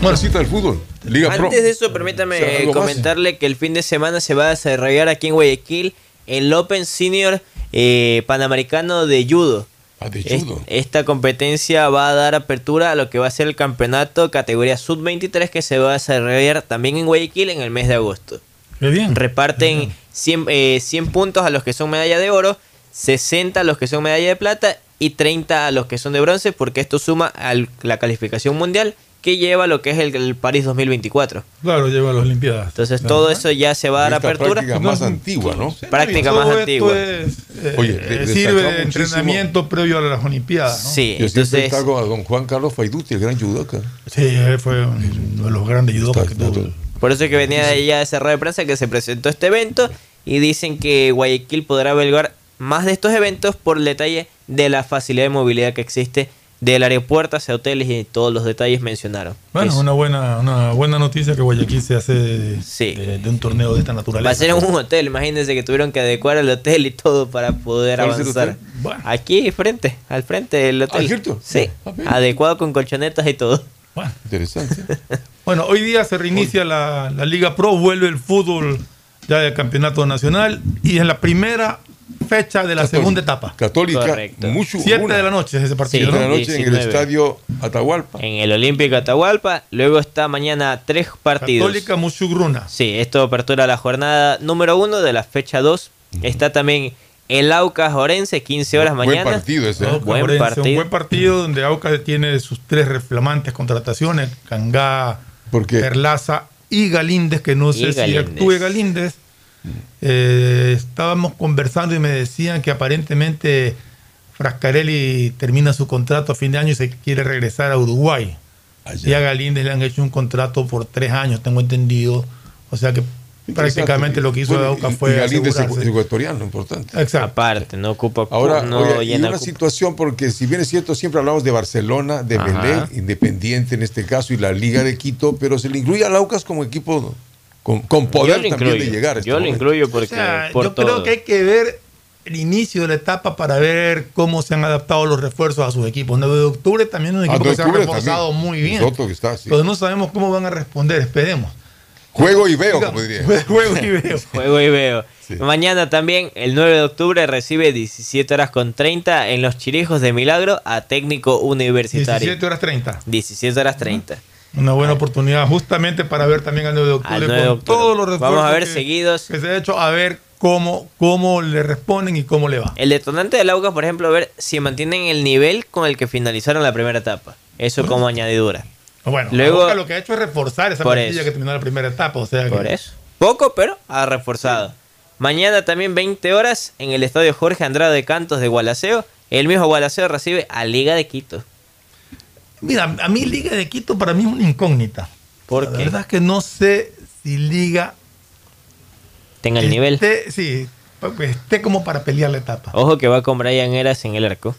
Bueno, cita del fútbol. Liga Pro. Antes de eso, permítame comentarle que el fin de semana se va a desarrollar aquí en Guayaquil el Open Senior eh, Panamericano de Judo. Ah, de Es- judo. esta competencia va a dar apertura a lo que va a ser el campeonato categoría Sub-23 que se va a desarrollar también en Guayaquil en el mes de agosto. Qué bien. Reparten 100, eh, 100 puntos a los que son medalla de oro, 60 a los que son medalla de plata y 30 a los que son de bronce porque esto suma a la calificación mundial que lleva lo que es el, el París 2024. Claro, lleva las Olimpiadas. Entonces todo eso ya se va a dar Esta apertura. práctica más antigua, ¿no? Práctica Todo más esto antigua. es, eh, Oye, eh, le- sirve de entrenamiento previo a las Olimpiadas. ¿no? Sí, Yo siempre destaco a don Juan Carlos Faiduti, el gran judoka. Sí, él fue uno de los grandes judokas que tuvo. Por eso que venía de allá ese rueda de prensa que se presentó este evento y dicen que Guayaquil podrá albergar más de estos eventos por el detalle de la facilidad de movilidad que existe del aeropuerto hacia hoteles y todos los detalles mencionaron. Bueno, una buena, una buena noticia que Guayaquil se hace de, de- de un torneo de esta naturaleza. Va a ser en un hotel, imagínense que tuvieron que adecuar el hotel y todo para poder ¿Cuál es el avanzar. hotel? Aquí frente, al frente del hotel. ¿cierto? Sí, adecuado con colchonetas y todo. Interesante. *laughs* Bueno, hoy día se reinicia la, la Liga Pro, vuelve el fútbol ya del campeonato nacional y es la primera fecha de la Católica. segunda etapa. Católica, mucho. Siete de la noche es ese partido. Siete de la ¿no? noche en el 19. estadio Atahualpa. En el Olímpico Atahualpa, luego está mañana tres partidos. Católica Muchugruna. Sí, esto apertura la jornada número uno de la fecha 2. Está también el Aucas Orense, 15 horas Buen mañana. partido ese, ¿eh? Buen Orense, partido. Un buen partido donde Aucas tiene sus tres reflamantes contrataciones, Cangá, Perlaza y Galíndez, que no Y sé si actúe Galíndez. Eh, estábamos conversando y me decían que aparentemente Frascarelli termina su contrato a fin de año y se quiere regresar a Uruguay. Y a Galíndez le han hecho un contrato por tres años, tengo entendido. O sea que prácticamente lo que hizo Bueno, Aucas y- fue y Galíndez es ecuatoriano, importante. Exacto. Aparte, no ocupa Ahora, no oye, y llena una cupo. situación, porque si bien es cierto, siempre hablamos de Barcelona, de Ajá. Belén, Independiente en este caso, y la Liga de Quito, pero se le incluye a Laucas como equipo con, con poder también incluyo, de llegar. a este Yo lo momento. incluyo porque O sea, por yo todo. creo que hay que ver el inicio de la etapa para ver cómo se han adaptado los refuerzos a sus equipos. 9 de octubre también es un Ah, equipo 9 que se ha reforzado también. muy bien. Que está, sí. Pero no sabemos cómo van a responder, esperemos. Juego y veo, como diría. *laughs* Juego y veo. *laughs* Juego y veo. Mañana también, el 9 de octubre, recibe 17 horas con 30 en los Chirijos de Milagro a técnico universitario. 17 horas 30. 17 horas 30. Una buena oportunidad justamente para ver también al 9 de octubre con 9 de octubre. todos los refuerzos Vamos a ver que, seguidos. que se ha hecho, a ver cómo, cómo le responden y cómo le va. El detonante del Aucas, por ejemplo, ver si mantienen el nivel con el que finalizaron la primera etapa. Eso como añadidura. Bueno, Luego- lo que ha hecho es reforzar esa plantilla eso. que terminó la primera etapa. O sea que- Por eso. Poco, pero ha reforzado. Mañana también 20 horas en el estadio Jorge Andrade de Cantos de Gualaceo. El mismo Gualaceo recibe a Liga de Quito. Mira, a mí Liga de Quito para mí es una incógnita. ¿Por la qué? verdad es que no sé si Liga Tenga el nivel. esté, sí, pues, esté como para pelear la etapa. Ojo que va con Brian Eras en el arco.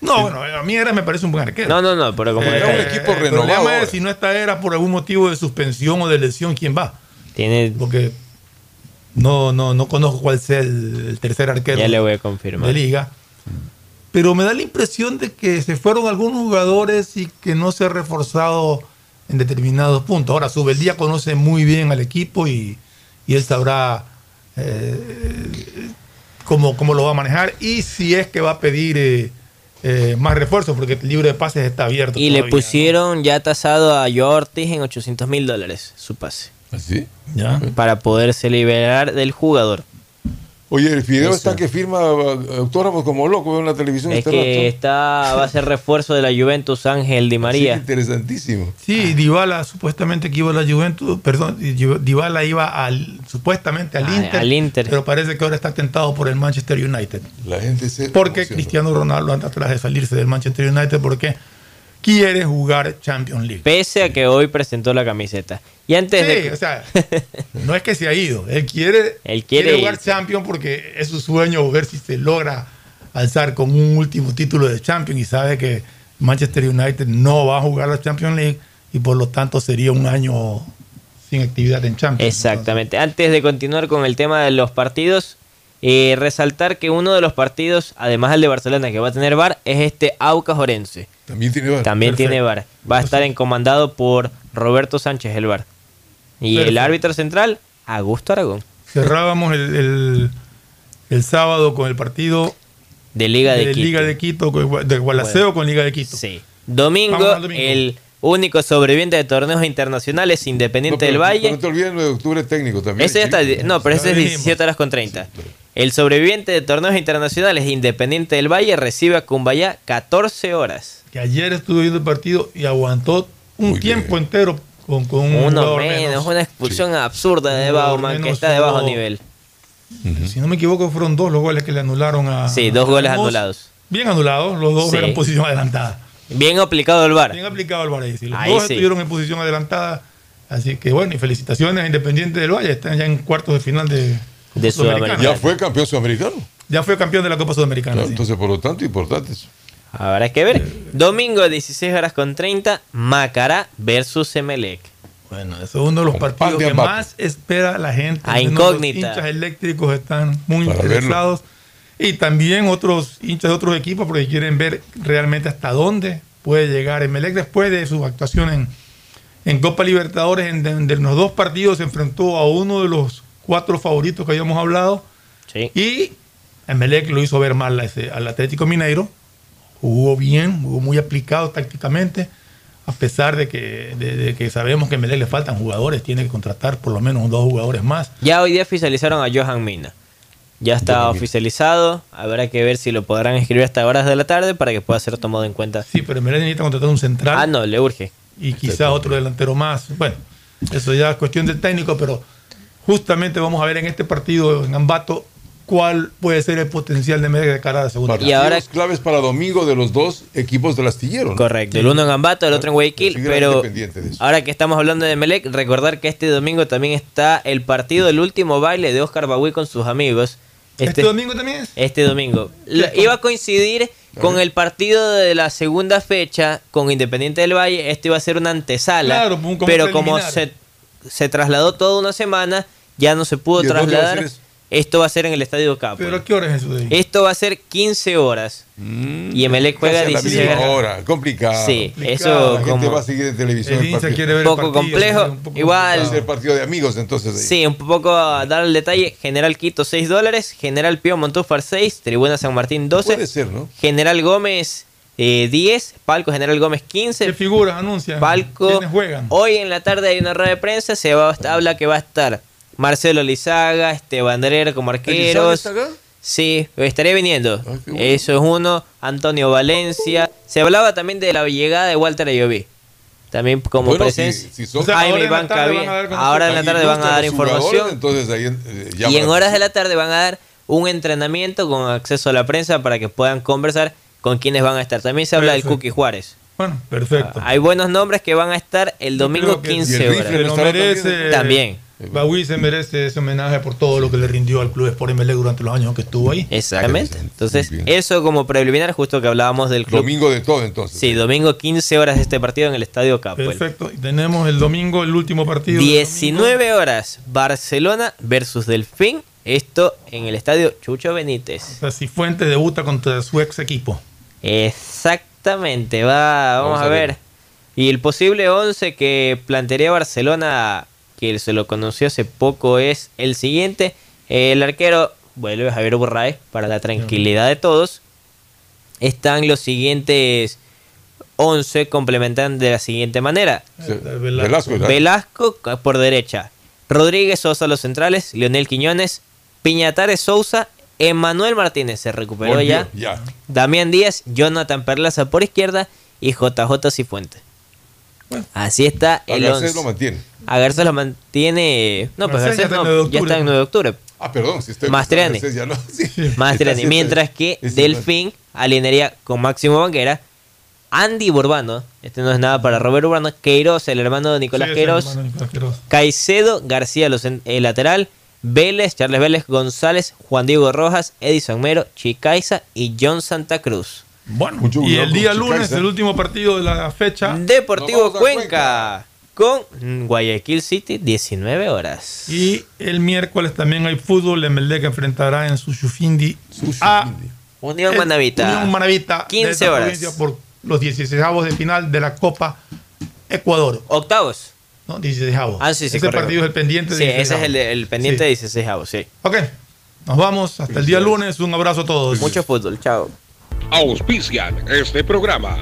No, bueno, a mí Eras me parece un buen arquero. No, no, no, pero como Eh, detalle. el problema es si no está Eras por algún motivo de suspensión o de lesión, ¿quién va? Tiene, Porque no, no, no conozco cuál sea el, el tercer arquero ya le voy a confirmar. de liga. Pero me da la impresión de que se fueron algunos jugadores y que no se ha reforzado en determinados puntos. Ahora, Subeldía conoce muy bien al equipo y, y él sabrá eh, cómo, cómo lo va a manejar y si es que va a pedir eh, eh, más refuerzos, porque el libro de pases está abierto. Y le pusieron ya tasado a Joe Ortiz en 800 mil dólares su pase. ¿Así? Ya. Para poderse liberar del jugador. Oye, el Fideo Eso. está que firma eh, autógrafos como loco en la televisión. Es este que rato. está, va a ser refuerzo de la Juventus Ángel Di Sí, María. interesantísimo. Sí, Dybala supuestamente que iba a la Juventus, perdón, Dybala iba al, supuestamente al Ah, Inter, al Inter. pero parece que ahora está tentado por el Manchester United. La gente se. Porque emociona. Cristiano Ronaldo anda atrás de salirse del Manchester United porque quiere jugar Champions League. Pese a que hoy presentó la camiseta. Y antes Sí, de. o sea, *laughs* no es que se ha ido, él quiere, Él quiere jugar. Champions porque es su sueño ver si se logra alzar con un último título de Champions y sabe que Manchester United no va a jugar la Champions League y por lo tanto sería un año sin actividad en Champions. Exactamente. Antes de continuar con el tema de los partidos, eh, resaltar que uno de los partidos, además del de Barcelona que va a tener VAR, es este Aucas Orense. También tiene VAR. También Perfecto. tiene VAR. Va a estar encomandado por Roberto Sánchez el VAR. Y el árbitro central, Augusto Aragón. Cerrábamos el, el- el sábado con el partido De Liga de, Quito. Liga de Quito, con- de Gualaceo con Liga de Quito. Sí. Domingo, el único sobreviviente de torneos internacionales, Independiente No, pero- del Valle. No te olvides el 9 de octubre técnico también. Ese ya está, no, pero ese es Ya 17 horas con 30. El sobreviviente de torneos internacionales Independiente del Valle recibe a Cumbayá 14 horas. Que ayer estuve viendo el partido y aguantó un tiempo entero con, con un Uno jugador menos, una expulsión absurda de Bauman que menos, está de bajo uno- nivel. Si no me equivoco, fueron dos los goles que le anularon a. Sí, dos goles anulados. Bien anulados, los dos Sí. eran posición adelantada. Bien aplicado el VAR. Bien aplicado el VAR ahí. sí. Los Ahí dos sí. estuvieron en posición adelantada. Así que bueno, y felicitaciones a Independiente del Valle. Están ya en cuartos de final de, De Sudamericana. Ya fue campeón sudamericano. Ya fue campeón de la Copa Sudamericana. Claro, sí. Entonces, por lo tanto, importante eso. Habrá que ver. Domingo 16 horas con 30, Macará versus Emelec. Bueno, eso es uno de los partidos que Mbappé. más espera la gente. A incógnita. Los hinchas eléctricos están muy Para interesados. Y también otros hinchas de otros equipos porque quieren ver realmente hasta dónde puede llegar Emelec después de su actuación en, en Copa Libertadores. En, en- de los dos partidos se enfrentó a uno de los cuatro favoritos que habíamos hablado. Y Emelec lo hizo ver mal a ese- al Atlético Mineiro. Jugó bien, jugó muy aplicado tácticamente. A pesar de que, de, de que sabemos que a Emelec le faltan jugadores, tiene que contratar por lo menos dos jugadores más. Ya hoy día oficializaron a Johan Mina. Ya está oficializado. Habrá que ver si lo podrán escribir hasta horas de la tarde para que pueda ser tomado en cuenta. Sí, pero Emelec necesita contratar un central. Ah, no, le urge. y quizá otro delantero más. Bueno, eso ya es cuestión del técnico, pero justamente vamos a ver en este partido en Ambato cuál puede ser el potencial de Emelec de cara a la segunda. Partidos claves para domingo de los dos equipos del astillero. ¿no? Correcto, el uno en Ambato, el otro en Guayaquil, pero ahora que estamos hablando de Melec, recordar que este domingo también está el partido del último baile de Oscar Bagui con sus amigos. ¿Este, domingo también es? Este domingo. Lo- iba a coincidir con el partido de la segunda fecha con Independiente del Valle. Este iba a ser una antesala. Claro, como pero como se, se trasladó toda una semana, ya no se pudo ¿Y trasladar. Esto va a ser en el Estadio Capo. ¿Pero a qué hora es eso de ahí? Esto va a ser 15 horas. y Emelec juega Casi a la 16 misma horas. hora, complicado. Sí, Complicado. eso La gente como- va a seguir en televisión. El partido. quiere ver el poco partido, complejo. un poco Igual. Va a ser partido de amigos, entonces. ahí. Sí, un poco a dar el detalle. General Quito 6 dólares, General Pío Montúfar 6, Tribuna San Martín 12. Puede ser, ¿no? General Gómez eh, 10, Palco General Gómez 15. ¿Qué figuras anuncian? Palco. ¿Quiénes juegan? Hoy en la tarde hay una rueda de prensa, se va, habla que va a estar Marcelo Lizaga, Esteban Herrera como arqueros. está acá? Sí, estaré viniendo. Ah, bueno. Eso es uno. Antonio Valencia. Se hablaba también de la llegada de Walter Ayoví. También como Bueno, presencia. si- si son- Jaime ahora en la tarde van a dar Ahora en la Ahí tarde van a buscan dar información. Entonces ahí eh, Y en horas de la tarde van a dar un entrenamiento con acceso a la prensa para que puedan conversar con quienes van a estar. También se habla del. Cookie Juárez. Bueno, perfecto. Hay buenos nombres que van a estar el domingo creo que- 15 Y el horas. También. Bagui se merece ese homenaje por todo lo que le rindió al Club Sport Emelec durante los años que estuvo ahí. Exactamente. Entonces, eso como preliminar, justo que hablábamos del club. Domingo de todo, entonces. Sí, domingo 15 horas de este partido en el Estadio Capuel. Perfecto. Y tenemos el domingo, el último partido. del 19 horas, Barcelona versus Delfín. Esto en el estadio Chucho Benítez. O sea, si Fuentes debuta contra su ex equipo. Exactamente, va, vamos, a ver. Y el posible 11 que plantearía Barcelona, que se lo conoció hace poco, es el siguiente. El arquero vuelve Javier Borraes para la tranquilidad de todos. Están los siguientes 11 complementan de la siguiente manera. Velasco, por derecha. Rodríguez Sosa los centrales. Leonel Quiñones. Piñatares Sousa. Emanuel Martínez se recuperó Volvió, ya. ya. Damián Díaz. Jonathan Perlaza por izquierda. Y JJ Cifuentes. Así está el Garcés 11. lo mantiene. A Garcés lo mantiene. No, pues Garcés no, 9 de ya está en 9 de octubre. Ah, perdón, si estoy Mastriani. No. *laughs* Sí. Mastriani. Mientras que es Delfín alinearía con Máximo Banguera, Andy Burbano, este no es nada para Robert Urbano, Queiroz, el hermano de Nicolás Sí, Queiroz, Nicolás Queiroz. Caicedo, García, los en- el lateral, Vélez, Charles Vélez, González, Juan Diego Rojas, Edison Mero, Chicaiza y John Santa Cruz. Bueno, y el día lunes, el último partido de la fecha. Deportivo Cuenca, con Guayaquil City, 19 horas. Y el miércoles también hay fútbol. Emelec enfrentará en Sushufindi a Unión Manavita. Unión Manavita. 15 de esta horas. Por los 16 de final de la Copa Ecuador. Octavos. No, 16 Ah, sí, sí, Ese correcto. partido es el pendiente. Sí, ese es el, pendiente Sí. de 16 sí. Ok, nos vamos hasta el día lunes. Un abrazo a todos. Mucho fútbol, chao. Auspician este programa.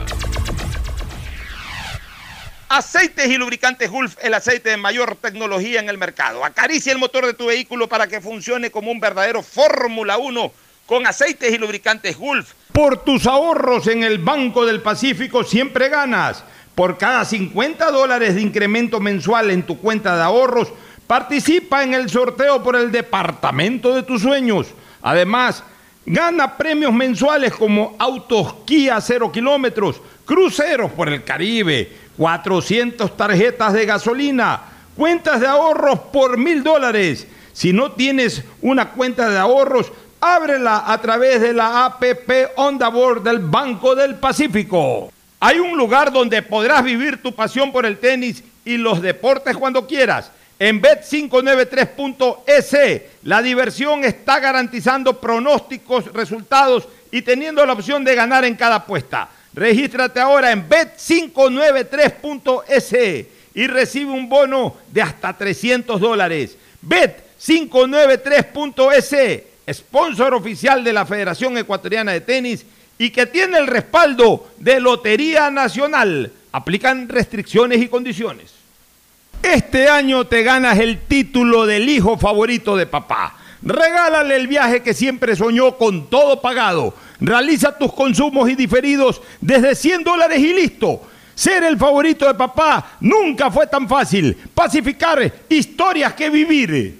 Aceites y lubricantes Gulf, el aceite de mayor tecnología en el mercado. Acaricia el motor de tu vehículo para que funcione como un verdadero Fórmula 1 con aceites y lubricantes Gulf. Por tus ahorros en el Banco del Pacífico siempre ganas. Por cada 50 dólares de incremento mensual en tu cuenta de ahorros, participa en el sorteo por el departamento de tus sueños. Además, Gana premios mensuales como autos Kia 0 kilómetros, cruceros por el Caribe, 400 tarjetas de gasolina, cuentas de ahorros por mil dólares. Si no tienes una cuenta de ahorros, ábrela a través de la APP Onda Board del Banco del Pacífico. Hay un lugar donde podrás vivir tu pasión por el tenis y los deportes cuando quieras. En Bet593.es, la diversión está garantizando pronósticos, resultados y teniendo la opción de ganar en cada apuesta. Regístrate ahora en Bet593.es y recibe un bono de hasta 300 dólares. Bet593.es, sponsor oficial de la Federación Ecuatoriana de Tenis y que tiene el respaldo de Lotería Nacional. Aplican restricciones y condiciones. Este año te ganas el título del hijo favorito de papá. Regálale el viaje que siempre soñó con todo pagado. Realiza tus consumos y diferidos desde 100 dólares y listo. Ser el favorito de papá nunca fue tan fácil. Pacificar historias que vivir.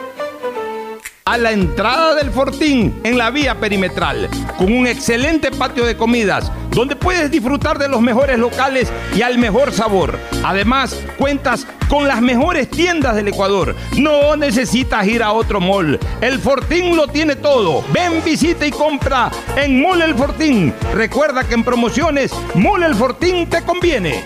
A la entrada del Fortín en la vía perimetral, con un excelente patio de comidas, donde puedes disfrutar de los mejores locales y al mejor sabor. Además, cuentas con las mejores tiendas del Ecuador. No necesitas ir a otro mall. El Fortín lo tiene todo. Ven, visita y compra en Mall El Fortín. Recuerda que en promociones, Mall El Fortín te conviene.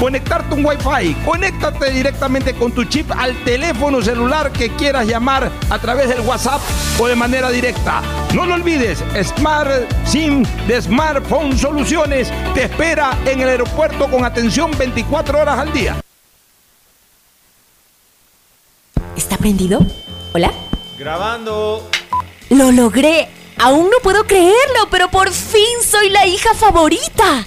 conectarte un Wi-Fi. Conéctate directamente con tu chip al teléfono celular que quieras llamar a través del WhatsApp o de manera directa. No lo olvides, Smart SIM de Smartphone Soluciones te espera en el aeropuerto con atención 24 horas al día. ¿Está prendido? ¿Hola? Grabando. ¡Lo logré! Aún no puedo creerlo, pero por fin soy la hija favorita.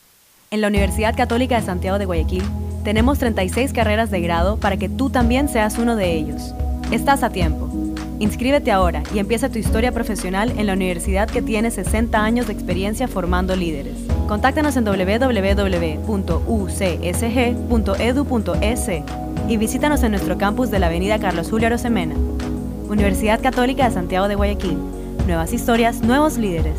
En la Universidad Católica de Santiago de Guayaquil tenemos 36 carreras de grado para que tú también seas uno de ellos. Estás a tiempo. Inscríbete ahora y empieza tu historia profesional en la universidad que tiene 60 años de experiencia formando líderes. Contáctanos en www.ucsg.edu.es y visítanos en nuestro campus de la Avenida Carlos Julio Arosemena. Universidad Católica de Santiago de Guayaquil. Nuevas historias, nuevos líderes.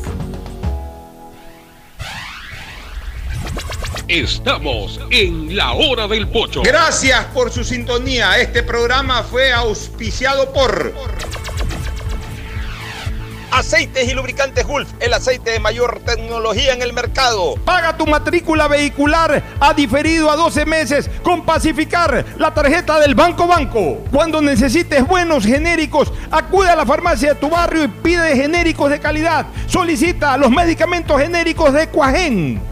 Estamos en la hora del pocho. Gracias por su sintonía. Este programa fue auspiciado por Aceites y lubricantes Gulf, el aceite de mayor tecnología en el mercado. Paga tu matrícula vehicular a diferido a 12 meses con Pacificar, la tarjeta del Banco Banco. Cuando necesites buenos genéricos, acude a la farmacia de tu barrio y pide genéricos de calidad. Solicita los medicamentos genéricos de Cuajén.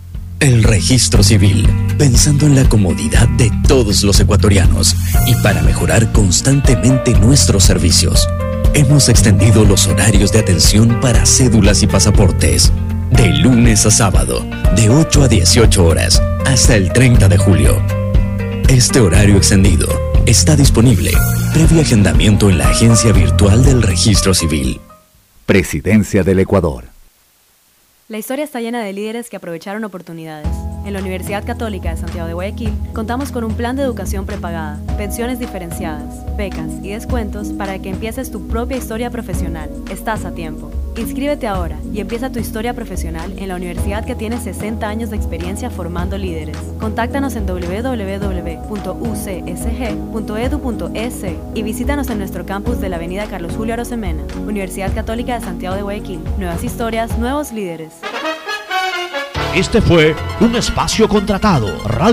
El registro civil, pensando en la comodidad de todos los ecuatorianos y para mejorar constantemente nuestros servicios. Hemos extendido los horarios de atención para cédulas y pasaportes, de lunes a sábado, de 8 a 18 horas, hasta el 30 de julio. Este horario extendido está disponible previo agendamiento en la agencia virtual del registro civil. Presidencia del Ecuador. La historia está llena de líderes que aprovecharon oportunidades. En la Universidad Católica de Santiago de Guayaquil contamos con un plan de educación prepagada, pensiones diferenciadas, becas y descuentos para que empieces tu propia historia profesional. Estás a tiempo. Inscríbete ahora y empieza tu historia profesional en la universidad que tiene 60 años de experiencia formando líderes. Contáctanos en www.ucsg.edu.es y visítanos en nuestro campus de la Avenida Carlos Julio Arosemena, Universidad Católica de Santiago de Guayaquil. Nuevas historias, nuevos líderes. Este fue un espacio contratado. Radio